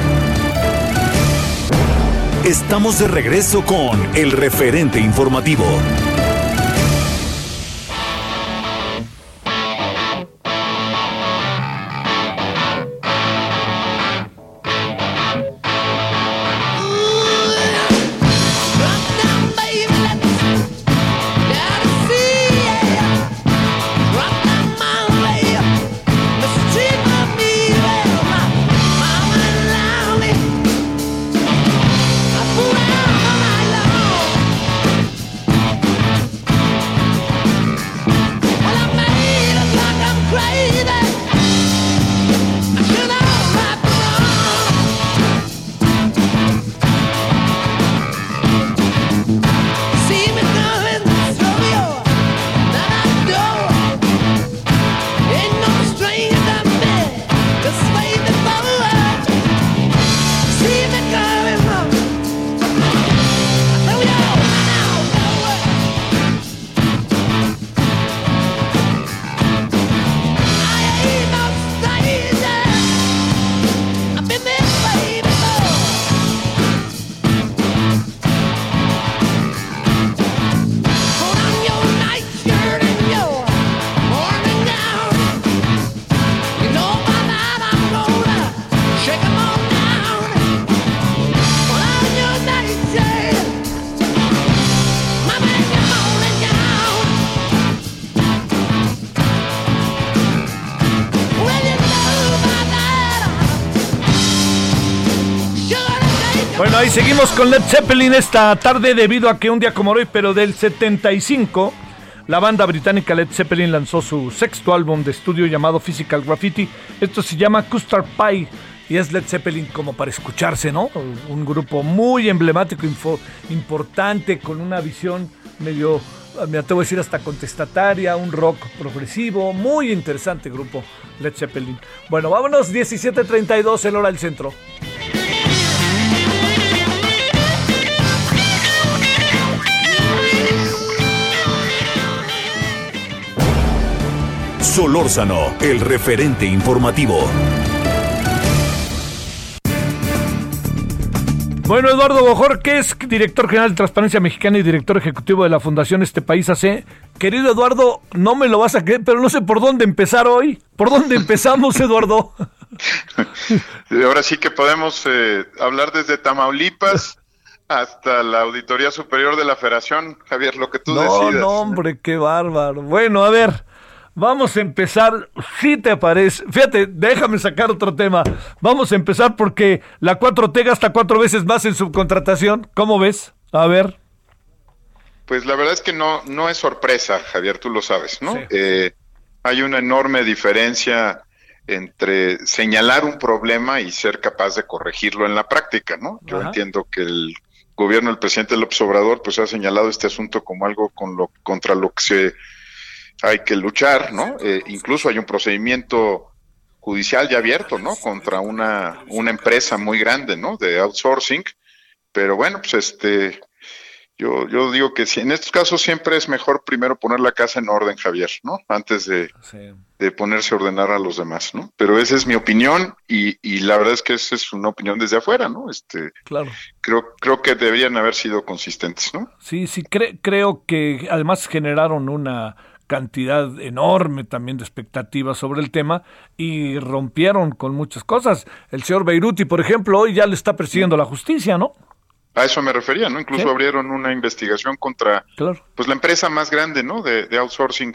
Speaker 2: Estamos de regreso con el referente informativo.
Speaker 1: Seguimos con Led Zeppelin esta tarde debido a que un día como hoy, pero del 75, la banda británica Led Zeppelin lanzó su sexto álbum de estudio llamado Physical Graffiti. Esto se llama Custard Pie y es Led Zeppelin como para escucharse, ¿no? Un grupo muy emblemático, importante, con una visión medio, me atrevo a decir hasta contestataria, un rock progresivo, muy interesante grupo Led Zeppelin. Bueno, vámonos 17.32 el hora del centro.
Speaker 2: Solórzano, el referente informativo.
Speaker 1: Bueno, Eduardo Bojor, que es director general de Transparencia Mexicana y director ejecutivo de la Fundación Este País AC. Querido Eduardo, no me lo vas a creer, pero no sé por dónde empezar hoy. ¿Por dónde empezamos, Eduardo? <laughs>
Speaker 11: Ahora sí que podemos eh, hablar desde Tamaulipas hasta la Auditoría Superior de la Federación, Javier, lo que tú
Speaker 1: no,
Speaker 11: decidas.
Speaker 1: No, hombre, qué bárbaro. Bueno, a ver, Vamos a empezar, si te parece, fíjate, déjame sacar otro tema. Vamos a empezar porque la 4T gasta cuatro veces más en subcontratación. ¿Cómo ves? A ver.
Speaker 11: Pues la verdad es que no, no es sorpresa, Javier, tú lo sabes, ¿no? Eh, hay una enorme diferencia entre señalar un problema y ser capaz de corregirlo en la práctica, ¿no? Yo entiendo que el gobierno del presidente López Obrador pues ha señalado este asunto como algo con lo, contra lo que se hay que luchar, ¿no? Eh, incluso hay un procedimiento judicial ya abierto, ¿no? Contra una, una empresa muy grande, ¿no? De outsourcing. Pero bueno, pues este, yo, yo digo que si en estos casos siempre es mejor primero poner la casa en orden, Javier, ¿no? Antes de, de ponerse a ordenar a los demás, ¿no? Pero esa es mi opinión y, y la verdad es que esa es una opinión desde afuera, ¿no? Este,
Speaker 1: claro.
Speaker 11: Creo, creo que deberían haber sido consistentes, ¿no?
Speaker 1: Sí, sí, creo que además generaron una cantidad enorme también de expectativas sobre el tema y rompieron con muchas cosas. El señor Beiruti, por ejemplo, hoy ya le está persiguiendo la justicia, ¿no?
Speaker 11: A eso me refería, ¿no? Incluso abrieron una investigación contra pues la empresa más grande, ¿no? De, outsourcing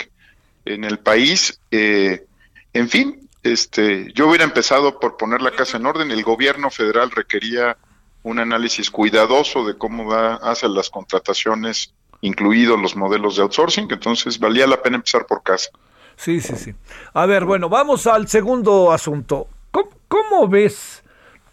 Speaker 11: en el país. Eh, en fin, este, yo hubiera empezado por poner la casa en orden. El gobierno federal requería un análisis cuidadoso de cómo da, hace las contrataciones, incluidos los modelos de outsourcing. Entonces, valía la pena empezar por casa.
Speaker 1: Sí, sí, sí. A ver, bueno, vamos al segundo asunto. cómo ves?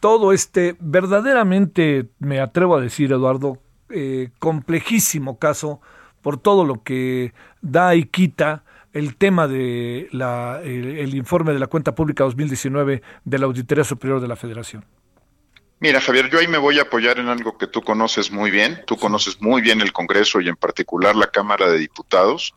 Speaker 1: todo este verdaderamente, me atrevo a decir, Eduardo, eh, complejísimo caso por todo lo que da y quita el tema de la, el, informe de la cuenta pública 2019 de la Auditoría Superior de la Federación.
Speaker 11: Mira, Javier, yo ahí me voy a apoyar en algo que tú conoces muy bien. Tú conoces muy bien el Congreso y en particular la Cámara de Diputados.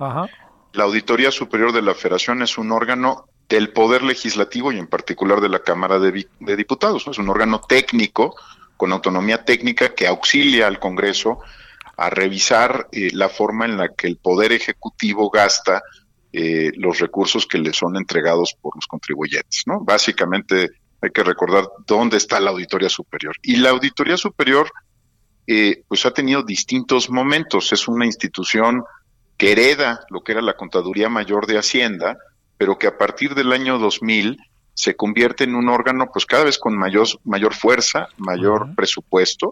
Speaker 11: La Auditoría Superior de la Federación es un órgano del Poder Legislativo y en particular de la Cámara de, Diputados. Es un órgano técnico con autonomía técnica que auxilia al Congreso a revisar eh, la forma en la que el Poder Ejecutivo gasta eh, los recursos que le son entregados por los contribuyentes. ¿no? Básicamente hay que recordar dónde está la Auditoría Superior. Y la Auditoría Superior eh, pues ha tenido distintos momentos. Es una institución que hereda lo que era la Contaduría Mayor de Hacienda, pero que a partir del año 2000 se convierte en un órgano pues cada vez con mayor, mayor fuerza, mayor presupuesto.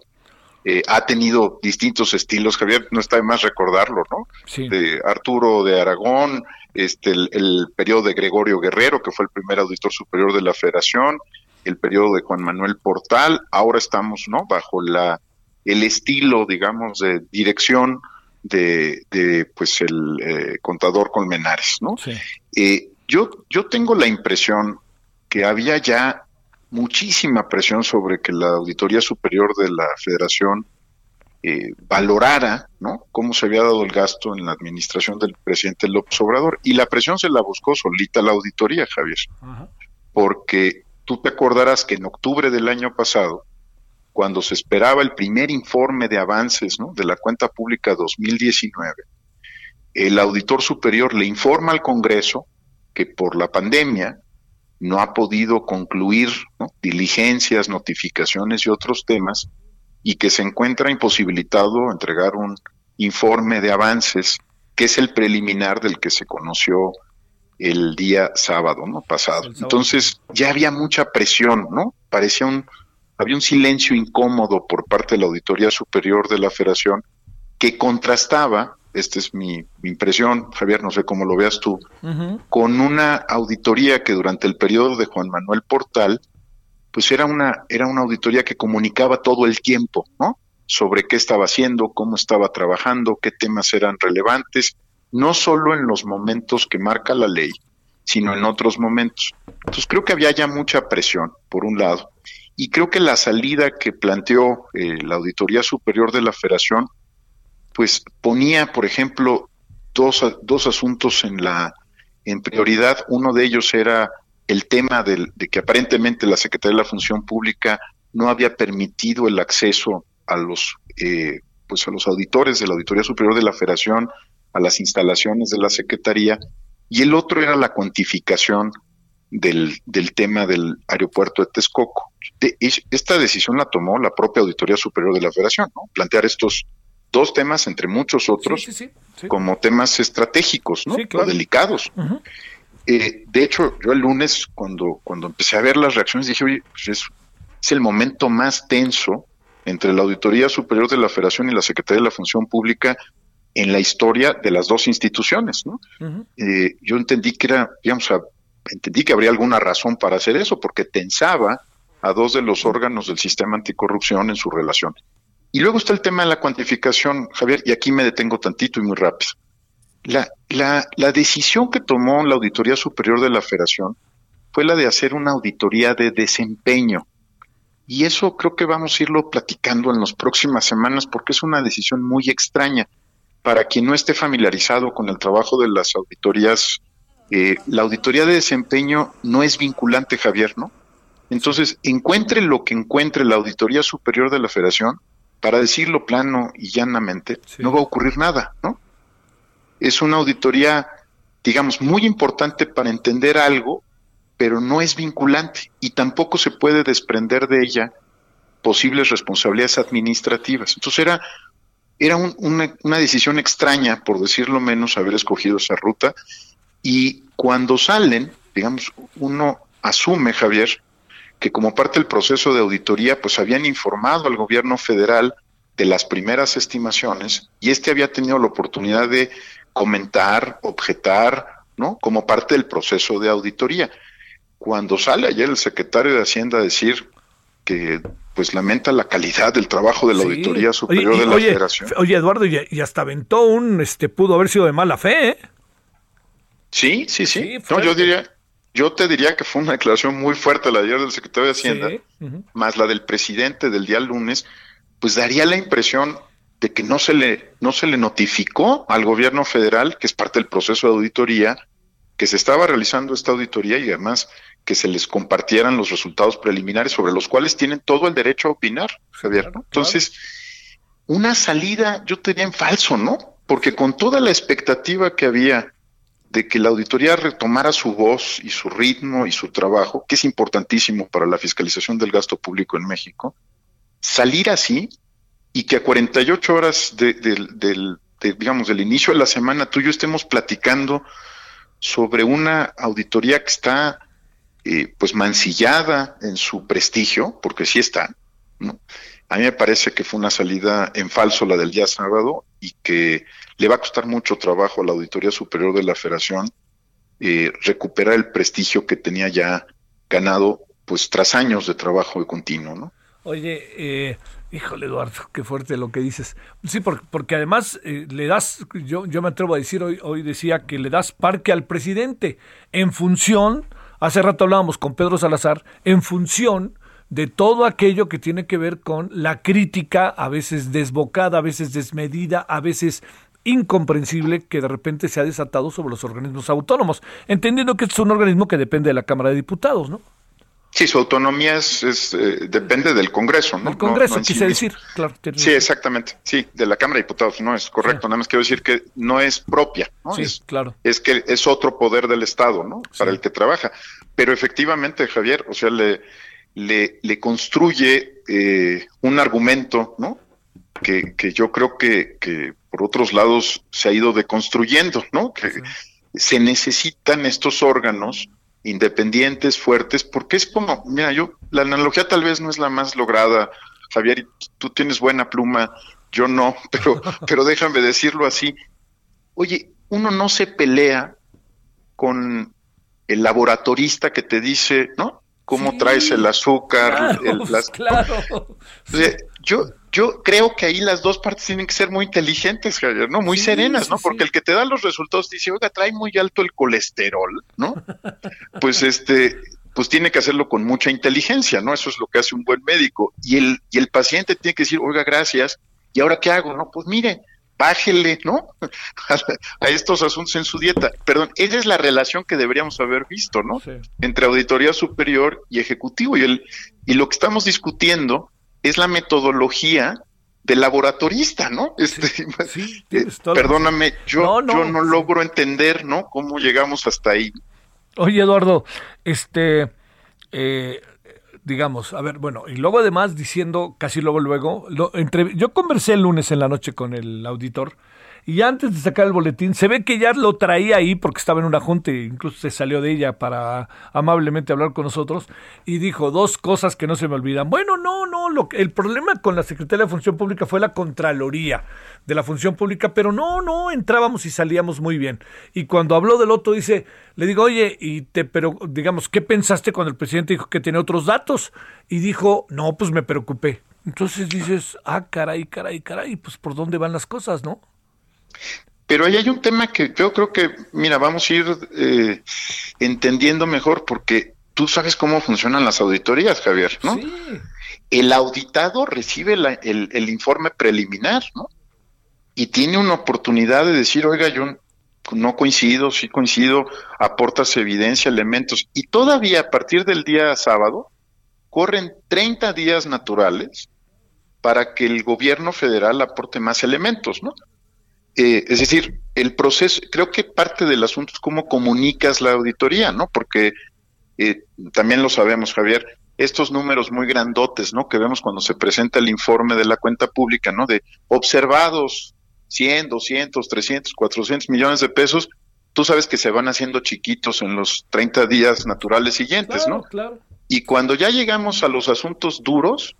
Speaker 11: Eh, ha tenido distintos estilos, Javier, no está de más recordarlo, ¿no? De Arturo de Aragón, este, el, periodo de Gregorio Guerrero, que fue el primer auditor superior de la Federación, el periodo de Juan Manuel Portal, ahora estamos, ¿no? Bajo la, el estilo, digamos, de dirección de, de pues el eh, contador Colmenares, ¿no? Sí. Eh, yo, yo tengo la impresión que había ya muchísima presión sobre que la Auditoría Superior de la Federación eh, valorara ¿no? cómo se había dado el gasto en la administración del presidente López Obrador. Y la presión se la buscó solita la auditoría, Javier. Porque tú te acordarás que en octubre del año pasado, cuando se esperaba el primer informe de avances de la cuenta pública 2019, el auditor superior le informa al Congreso que por la pandemia no ha podido concluir diligencias, notificaciones y otros temas, y que se encuentra imposibilitado entregar un informe de avances, que es el preliminar del que se conoció el día sábado, ¿no? Pasado. Entonces, ya había mucha presión, ¿no? Parecía un, había un silencio incómodo por parte de la Auditoría Superior de la Federación que contrastaba esta es mi, impresión, Javier, no sé cómo lo veas tú, con una auditoría que durante el periodo de Juan Manuel Portal, pues era una, era una auditoría que comunicaba todo el tiempo, ¿no? Sobre qué estaba haciendo, cómo estaba trabajando, qué temas eran relevantes, no solo en los momentos que marca la ley, sino en otros momentos. Entonces creo que había ya mucha presión, por un lado, y creo que la salida que planteó eh, la Auditoría Superior de la Federación pues ponía, por ejemplo, dos, dos asuntos en la en prioridad. Uno de ellos era el tema del, de que aparentemente la Secretaría de la Función Pública no había permitido el acceso a los eh, pues a los auditores de la Auditoría Superior de la Federación a las instalaciones de la Secretaría y el otro era la cuantificación del, del tema del aeropuerto de Texcoco. esta decisión la tomó la propia Auditoría Superior de la Federación, ¿no? plantear estos dos temas entre muchos otros como temas estratégicos, ¿no? O delicados. Eh, de hecho, yo el lunes cuando cuando empecé a ver las reacciones dije, oye, pues es, es el momento más tenso entre la Auditoría Superior de la Federación y la Secretaría de la Función Pública en la historia de las dos instituciones, ¿no? Eh, yo entendí que era, digamos, entendí que habría alguna razón para hacer eso, porque tensaba a dos de los órganos del sistema anticorrupción en su relación. Y luego está el tema de la cuantificación, Javier, y aquí me detengo tantito y muy rápido. La, la, la decisión que tomó la Auditoría Superior de la Federación fue la de hacer una auditoría de desempeño. Y eso creo que vamos a irlo platicando en las próximas semanas porque es una decisión muy extraña. Para quien no esté familiarizado con el trabajo de las auditorías, eh, la auditoría de desempeño no es vinculante, Javier, ¿no? Entonces, encuentre lo que encuentre la Auditoría Superior de la Federación, para decirlo plano y llanamente, no va a ocurrir nada, ¿no? Es una auditoría, digamos, muy importante para entender algo, pero no es vinculante y tampoco se puede desprender de ella posibles responsabilidades administrativas. Entonces era, era una, una decisión extraña, por decirlo menos, haber escogido esa ruta. Y cuando salen, digamos, uno asume, Javier, que como parte del proceso de auditoría, pues habían informado al gobierno federal de las primeras estimaciones y este había tenido la oportunidad de comentar, objetar, ¿no? Como parte del proceso de auditoría. Cuando sale ayer el secretario de Hacienda a decir que pues lamenta la calidad del trabajo de la Auditoría Superior de la Federación.
Speaker 1: Oye, Eduardo, y, hasta aventó un, este, pudo haber sido de mala fe, ¿eh?
Speaker 11: Sí, sí, sí. no, yo diría, yo te diría que fue una declaración muy fuerte la de ayer del secretario de Hacienda, más la del presidente del día lunes, pues daría la impresión de que no se le no se le notificó al gobierno federal, que es parte del proceso de auditoría, que se estaba realizando esta auditoría y además que se les compartieran los resultados preliminares sobre los cuales tienen todo el derecho a opinar, Javier. Entonces, una salida, yo te diría en falso, ¿no? Porque con toda la expectativa que había de que la auditoría retomara su voz y su ritmo y su trabajo, que es importantísimo para la fiscalización del gasto público en México, salir así y que a 48 horas de, del, digamos, del inicio de la semana tú y yo estemos platicando sobre una auditoría que está eh, pues mancillada en su prestigio, porque sí está. A mí me parece que fue una salida en falso la del día sábado y que le va a costar mucho trabajo a la Auditoría Superior de la Federación eh, recuperar el prestigio que tenía ya ganado pues tras años de trabajo continuo, ¿no?
Speaker 1: Oye, eh, híjole Eduardo, qué fuerte lo que dices. Sí, porque, además eh, le das, yo, yo me atrevo a decir, hoy, hoy decía que le das parque al presidente en función, hace rato hablábamos con Pedro Salazar, en función de todo aquello que tiene que ver con la crítica, a veces desbocada, a veces desmedida, a veces incomprensible que de repente se ha desatado sobre los organismos autónomos, entendiendo que es un organismo que depende de la Cámara de Diputados, ¿no?
Speaker 11: Sí, su autonomía es, eh, depende del Congreso, ¿no?
Speaker 1: El Congreso, quise decir, claro.
Speaker 11: Sí, exactamente, sí, de la Cámara de Diputados, no es correcto, nada más quiero decir que no es propia, ¿no?
Speaker 1: Sí,
Speaker 11: es,
Speaker 1: claro.
Speaker 11: Es que es otro poder del Estado, ¿no? Para el que trabaja. Pero efectivamente, Javier, o sea, le, le, le construye eh, un argumento, ¿no? Que, que yo creo que, que, por otros lados se ha ido deconstruyendo, ¿no? Que se necesitan estos órganos independientes, fuertes, porque es como, mira, yo, la analogía tal vez no es la más lograda, Javier, tú tienes buena pluma, yo no, <laughs> pero, <laughs> pero déjame decirlo así. Oye, uno no se pelea con el laboratorista que te dice, ¿no? cómo traes el azúcar.
Speaker 1: Claro, <laughs>
Speaker 11: yo, yo creo que ahí las dos partes tienen que ser muy inteligentes, Javier, ¿no? Muy serenas, ¿no? Porque el que te da los resultados dice, oiga, trae muy alto el colesterol, ¿no? <laughs> pues este, pues tiene que hacerlo con mucha inteligencia, ¿no? Eso es lo que hace un buen médico. Y el, y el paciente tiene que decir, oiga, gracias, ¿y ahora qué hago? No, pues mire, bájele, ¿no? <laughs> a estos asuntos en su dieta. Perdón, esa es la relación que deberíamos haber visto, ¿no? Entre auditoría superior y ejecutivo. Y, el, y lo que estamos discutiendo es la metodología del laboratorista, ¿no? Este, <laughs> eh, perdóname, yo no, yo no logro entender, ¿no? Cómo llegamos hasta ahí.
Speaker 1: Oye, Eduardo, este, eh, digamos, a ver, bueno, y luego además diciendo, casi luego, luego, lo, entre, yo conversé el lunes en la noche con el auditor y antes de sacar el boletín, se ve que ya lo traía ahí porque estaba en una junta, e incluso se salió de ella para amablemente hablar con nosotros y dijo dos cosas que no se me olvidan. Bueno, no, no, lo, el problema con la Secretaría de Función Pública fue la Contraloría de la Función Pública, pero no, no, entrábamos y salíamos muy bien. Y cuando habló del otro, dice, le digo, oye, y te, pero digamos, ¿qué pensaste cuando el presidente dijo que tenía otros datos? Y dijo, no, pues me preocupé. Entonces dices, ah, caray, caray, caray, pues por dónde van las cosas, ¿no?
Speaker 11: Pero ahí hay un tema que yo creo que, mira, vamos a ir eh, entendiendo mejor porque tú sabes cómo funcionan las auditorías, Javier, ¿no? Sí. El auditado recibe el, el informe preliminar, ¿no? Y tiene una oportunidad de decir, oiga, yo no coincido, sí coincido, aportas evidencia, elementos. Y todavía a partir del día sábado, corren 30 días naturales para que el gobierno federal aporte más elementos, ¿no? Eh, es decir, el proceso, creo que parte del asunto es cómo comunicas la auditoría, ¿no? Porque eh, también lo sabemos, Javier, estos números muy grandotes, ¿no? Que vemos cuando se presenta el informe de la cuenta pública, ¿no? De observados 100, 200, 300, 400 millones de pesos, tú sabes que se van haciendo chiquitos en los 30 días naturales siguientes, ¿no? Claro. Y cuando ya llegamos a los asuntos duros,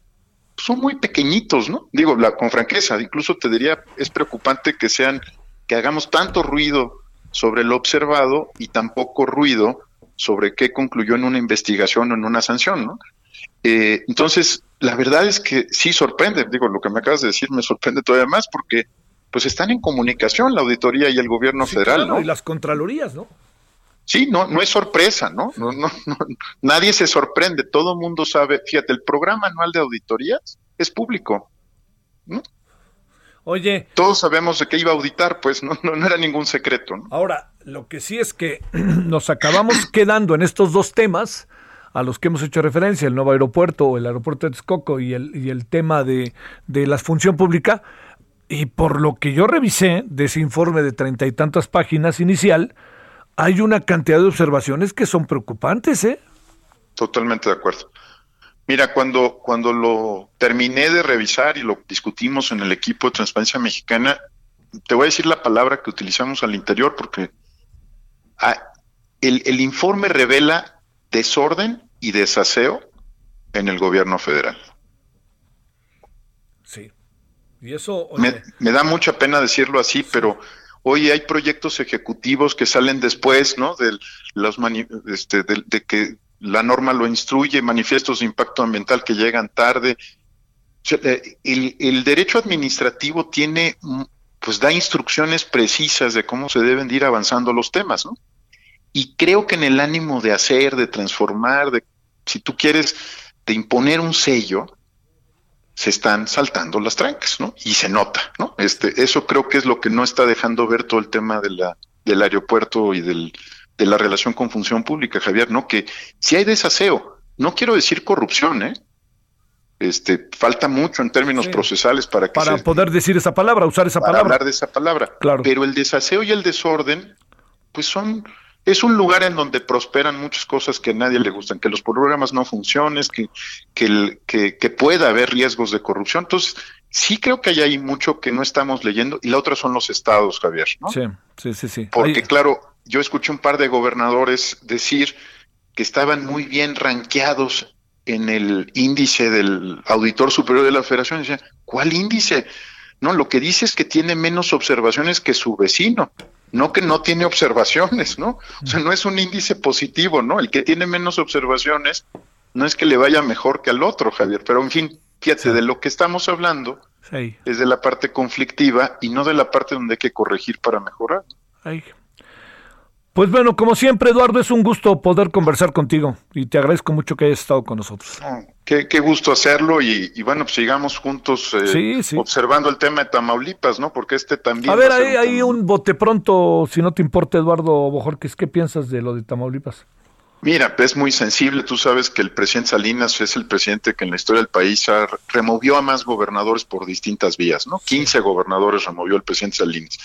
Speaker 11: son muy pequeñitos, ¿no? Digo, la, con franqueza, incluso te diría, es preocupante que sean, que hagamos tanto ruido sobre lo observado y tan poco ruido sobre qué concluyó en una investigación o en una sanción, ¿no? Eh, entonces, la verdad es que sí sorprende, digo, lo que me acabas de decir me sorprende todavía más porque pues están en comunicación la auditoría y el gobierno federal, ¿no?
Speaker 1: Y las contralorías, ¿no?
Speaker 11: Sí, no, no es sorpresa, ¿no? No, no, no Nadie se sorprende, todo el mundo sabe. Fíjate, el programa anual de auditorías es público. ¿no?
Speaker 1: Oye.
Speaker 11: Todos sabemos de qué iba a auditar, pues no, no, era ningún secreto. ¿no?
Speaker 1: Ahora, lo que sí es que <clears throat> nos acabamos quedando en estos dos temas a los que hemos hecho referencia, el nuevo aeropuerto o el aeropuerto de Texcoco y el, y el tema de, de la función pública, y por lo que yo revisé de ese informe de treinta y tantas páginas inicial, hay una cantidad de observaciones que son preocupantes, ¿eh?
Speaker 11: Totalmente de acuerdo. Mira, cuando, cuando lo terminé de revisar y lo discutimos en el equipo de Transparencia Mexicana, te voy a decir la palabra que utilizamos al interior porque ah, el, el informe revela desorden y desaseo en el gobierno federal.
Speaker 1: Y eso...
Speaker 11: Me, da mucha pena decirlo así, pero hoy hay proyectos ejecutivos que salen después, ¿no? De, este, de, que la norma lo instruye, manifiestos de impacto ambiental que llegan tarde. Eh, el, el, derecho administrativo tiene, mm, pues da instrucciones precisas de cómo se deben ir avanzando los temas, ¿no? Y creo que en el ánimo de hacer, de transformar, de, si tú quieres, de imponer un sello, se están saltando las trancas, ¿no? Y se nota, ¿no? Este, eso creo que es lo que no está dejando ver todo el tema de la, del aeropuerto y del, de la relación con función pública, Javier, ¿no? Que si hay desaseo, no quiero decir corrupción, ¿eh? Este, falta mucho en términos procesales para que
Speaker 1: para poder decir esa palabra, usar esa
Speaker 11: para
Speaker 1: palabra.
Speaker 11: hablar de esa palabra. Claro. Pero el desaseo y el desorden, pues son es un lugar en donde prosperan muchas cosas que a nadie le gustan, que los programas no funcionen, que, que, que, pueda haber riesgos de corrupción. Entonces, sí creo que hay ahí mucho que no estamos leyendo y la otra son los estados, Javier. ¿no?
Speaker 1: Sí, sí, sí, sí.
Speaker 11: Porque, claro, yo escuché un par de gobernadores decir que estaban muy bien ranqueados en el índice del auditor superior de la federación. Decía, ¿cuál índice? No, lo que dice es que tiene menos observaciones que su vecino no que no tiene observaciones, ¿no? O sea, no es un índice positivo, ¿no? El que tiene menos observaciones no es que le vaya mejor que al otro, Javier, pero en fin, fíjate, de lo que estamos hablando es de la parte conflictiva y no de la parte donde hay que corregir para mejorar.
Speaker 1: Pues bueno, como siempre, Eduardo, es un gusto poder conversar contigo y te agradezco mucho que hayas estado con nosotros.
Speaker 11: qué, gusto hacerlo y, bueno, pues sigamos juntos eh, observando el tema de Tamaulipas, ¿no? Porque este también...
Speaker 1: A ver, hay, un, hay un bote pronto, si no te importa, Eduardo Bojorquez, ¿qué piensas de lo de Tamaulipas?
Speaker 11: Mira, es muy sensible. Tú sabes que el presidente Salinas es el presidente que en la historia del país removió a más gobernadores por distintas vías, ¿no? 15 gobernadores removió el presidente Salinas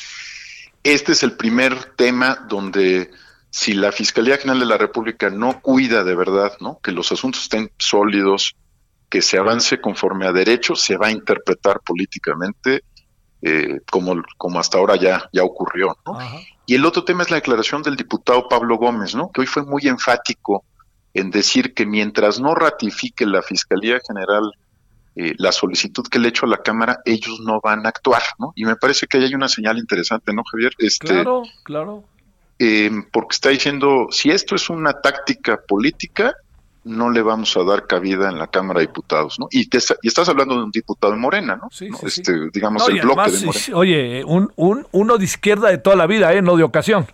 Speaker 11: este es el primer tema donde si la Fiscalía General de la República no cuida de verdad, ¿no? Que los asuntos estén sólidos, que se avance conforme a derecho, se va a interpretar políticamente eh, como, como hasta ahora ya, ya ocurrió, ¿no? Y el otro tema es la declaración del diputado Pablo Gómez, ¿no? Que hoy fue muy enfático en decir que mientras no ratifique la Fiscalía General eh, la solicitud que le he hecho a la Cámara, ellos no van a actuar, ¿no? Y me parece que ahí hay una señal interesante, ¿no, Javier?
Speaker 1: Este, claro, claro.
Speaker 11: Eh, porque está diciendo, si esto es una táctica política, no le vamos a dar cabida en la Cámara de Diputados, ¿no? Y, y estás hablando de un diputado de Morena, ¿no? Sí, sí, este, Digamos, el bloque de Morena.
Speaker 1: Oye, un, un, uno de izquierda de toda la vida, ¿eh? No de ocasión.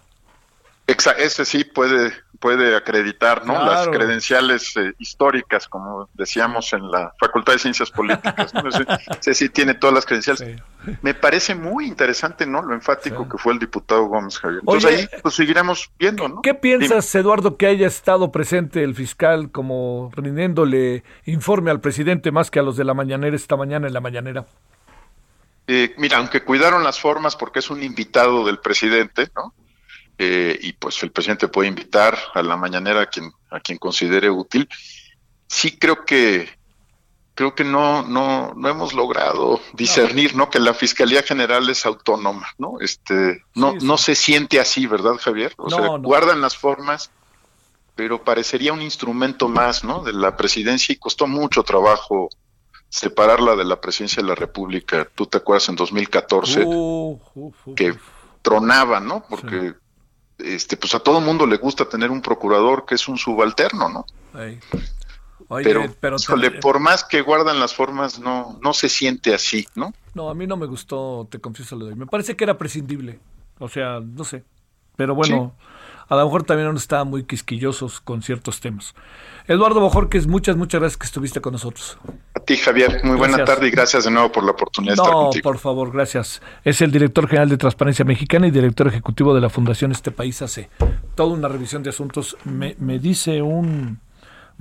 Speaker 11: Ese sí puede puede acreditar ¿no? las credenciales eh, históricas, como decíamos en la Facultad de Ciencias Políticas. ¿no? Ese, sí tiene todas las credenciales. Me parece muy interesante ¿no? lo enfático que fue el diputado Gómez Javier. Entonces ahí pues seguiremos viendo. ¿no?
Speaker 1: ¿Qué piensas, Eduardo, que haya estado presente el fiscal como rindiéndole informe al presidente más que a los de la mañanera esta mañana en la mañanera?
Speaker 11: Eh, mira, aunque cuidaron las formas porque es un invitado del presidente, ¿no? Eh, y pues el presidente puede invitar a la mañanera a quien, a quien considere útil. Sí creo que creo que no, no, no hemos logrado discernir, ¿no? Que la Fiscalía General es autónoma, ¿no? Este, no, no se siente así, ¿verdad, Javier? O sea, guardan las formas, pero parecería un instrumento más, ¿no? De la presidencia y costó mucho trabajo separarla de la presidencia de la República. Tú te acuerdas en 2014 que tronaba, ¿no? Porque este, pues a todo mundo le gusta tener un procurador que es un subalterno, ¿no? pero, pero por más que guardan las formas, no, no se siente así, ¿no?
Speaker 1: No, a mí no me gustó, te confieso lo de Me parece que era prescindible. O sea, no sé. Pero bueno, a lo mejor también no estaban muy quisquillosos con ciertos temas. Eduardo Bojorques, muchas, muchas gracias que estuviste con nosotros.
Speaker 11: A ti, Javier, muy buena tarde y gracias de nuevo por la oportunidad de estar contigo.
Speaker 1: por favor, gracias. Es el director general de Transparencia Mexicana y director ejecutivo de la Fundación Este País hace toda una revisión de asuntos. Me, me dice un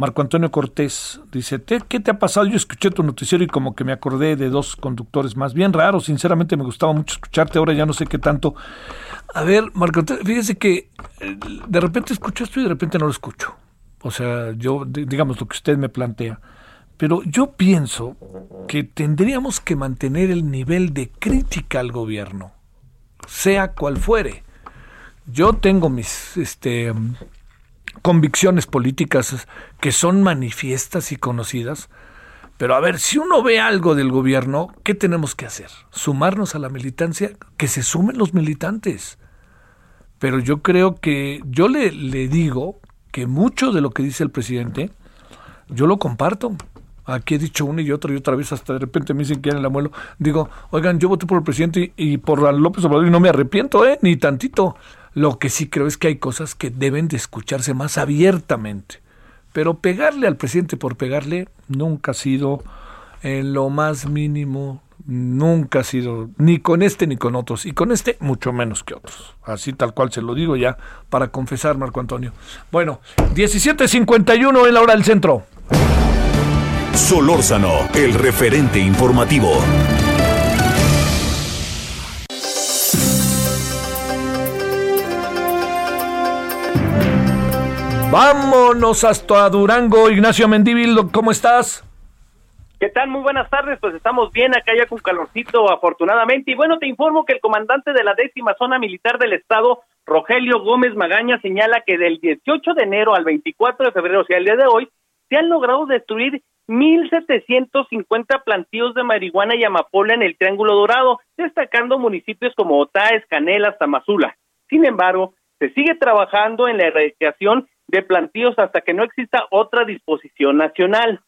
Speaker 1: Marco Antonio Cortés, dice, ¿qué te ha pasado? Yo escuché tu noticiero y como que me acordé de dos conductores más bien raros, sinceramente me gustaba mucho escucharte, ahora ya no sé qué tanto. A ver, Marco Antonio, fíjese que eh, de repente escucho esto y de repente no lo escucho. O sea, yo, digamos lo que usted me plantea. Pero yo pienso que tendríamos que mantener el nivel de crítica al gobierno, sea cual fuere. Yo tengo mis este, convicciones políticas que son manifiestas y conocidas, pero a ver, si uno ve algo del gobierno, ¿qué tenemos que hacer? ¿Sumarnos a la militancia? Que se sumen los militantes. Pero yo creo que yo le, le digo que mucho de lo que dice el presidente, yo lo comparto. Aquí he dicho una y otra y otra vez, hasta de repente me dicen que el abuelo. Digo, oigan, yo voté por el presidente y, por López Obrador y no me arrepiento, ¿eh? Ni tantito. Lo que sí creo es que hay cosas que deben de escucharse más abiertamente. Pero pegarle al presidente por pegarle nunca ha sido en lo más mínimo nunca ha sido ni con este ni con otros y con este mucho menos que otros. Así tal cual se lo digo ya para confesar Marco Antonio. Bueno, 17:51 en la hora del centro.
Speaker 2: Solórzano, el referente informativo.
Speaker 1: Vámonos hasta Durango, Ignacio Mendívil, ¿cómo estás?
Speaker 12: ¿Qué tal? Muy buenas tardes, pues estamos bien acá ya con calorcito afortunadamente y bueno, te informo que el comandante de la décima zona militar del estado, Rogelio Gómez Magaña, señala que del 18 de enero al 24 de febrero, o sea, el día de hoy, se han logrado destruir 1.750 plantíos de marihuana y amapola en el Triángulo Dorado, destacando municipios como Otaes, Canelas, Tamazula. Sin embargo, se sigue trabajando en la erradicación de plantíos hasta que no exista otra disposición nacional.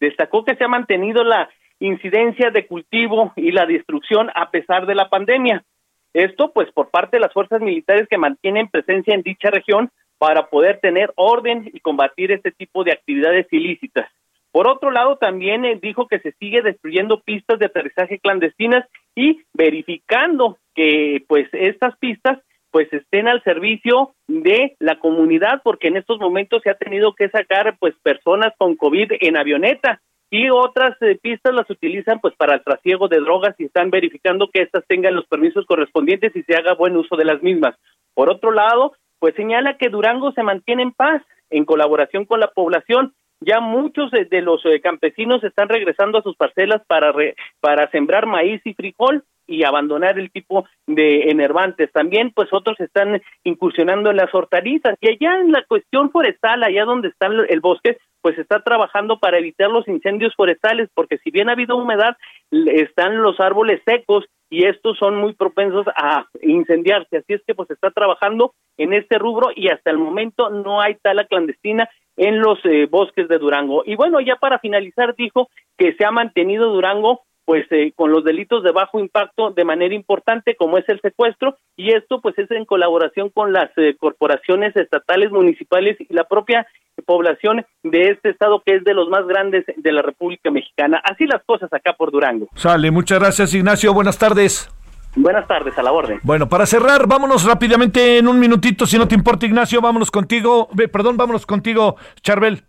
Speaker 12: Destacó que se ha mantenido la incidencia de cultivo y la destrucción a pesar de la pandemia. Esto pues por parte de las fuerzas militares que mantienen presencia en dicha región para poder tener orden y combatir este tipo de actividades ilícitas. Por otro lado, también eh, dijo que se sigue destruyendo pistas de aterrizaje clandestinas y verificando que pues estas pistas pues estén al servicio de la comunidad porque en estos momentos se ha tenido que sacar pues personas con COVID en avioneta y otras eh, pistas las utilizan pues para el trasiego de drogas y están verificando que éstas tengan los permisos correspondientes y se haga buen uso de las mismas. Por otro lado, pues señala que Durango se mantiene en paz en colaboración con la población. Ya muchos de, los eh, campesinos están regresando a sus parcelas para para sembrar maíz y frijol y abandonar el tipo de enervantes. También, pues otros están incursionando en las hortalizas y allá en la cuestión forestal, allá donde está el bosque, pues está trabajando para evitar los incendios forestales, porque si bien ha habido humedad, están los árboles secos y estos son muy propensos a incendiarse. Así es que pues está trabajando en este rubro y hasta el momento no hay tala clandestina en los eh, bosques de Durango. Y bueno, ya para finalizar dijo que se ha mantenido Durango pues eh, con los delitos de bajo impacto de manera importante como es el secuestro y esto pues es en colaboración con las eh, corporaciones estatales, municipales y la propia población de este estado que es de los más grandes de la República Mexicana. Así las cosas acá por Durango.
Speaker 1: Sale, muchas gracias Ignacio, buenas tardes.
Speaker 12: Buenas tardes, a la orden.
Speaker 1: Bueno, para cerrar, vámonos rápidamente en un minutito, si no te importa Ignacio, vámonos contigo, perdón, vámonos contigo, Charbel.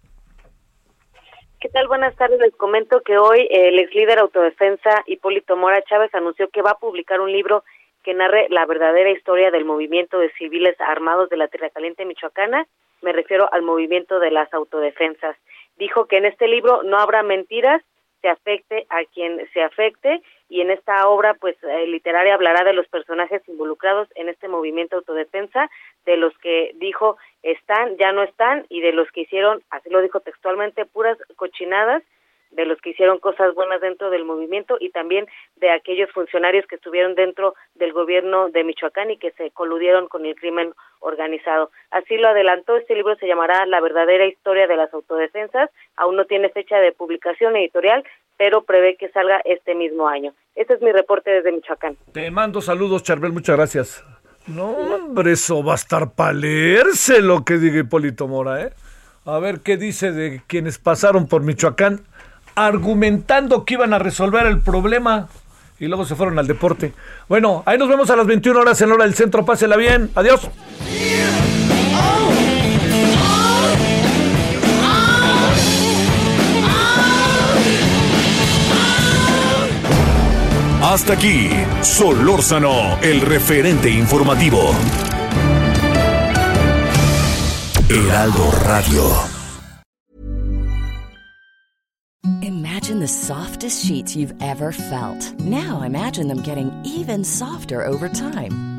Speaker 13: ¿Qué tal? Buenas tardes. Les comento que hoy el ex líder autodefensa Hipólito Mora Chávez anunció que va a publicar un libro que narre la verdadera historia del movimiento de civiles armados de la Tierra Caliente Michoacana. Me refiero al movimiento de las autodefensas. Dijo que en este libro no habrá mentiras, se afecte a quien se afecte y en esta obra pues eh, literaria hablará de los personajes involucrados en este movimiento autodefensa, de los que dijo están, ya no están y de los que hicieron, así lo dijo textualmente, puras cochinadas de los que hicieron cosas buenas dentro del movimiento y también de aquellos funcionarios que estuvieron dentro del gobierno de Michoacán y que se coludieron con el crimen organizado. Así lo adelantó, este libro se llamará La verdadera historia de las autodefensas, aún no tiene fecha de publicación editorial, pero prevé que salga este mismo año. Este es mi reporte desde Michoacán.
Speaker 1: Te mando saludos, Charbel, muchas gracias. No, hombre, eso va a estar para leerse lo que diga Hipólito Mora, ¿eh? A ver qué dice de quienes pasaron por Michoacán argumentando que iban a resolver el problema y luego se fueron al deporte. Bueno, ahí nos vemos a las 21 horas en hora del centro. Pásela bien. Adiós.
Speaker 2: Hasta aquí, Solórzano, el referente informativo. Heraldo Radio.
Speaker 14: Imagine the softest sheets you've ever felt. Now imagine them getting even softer over time.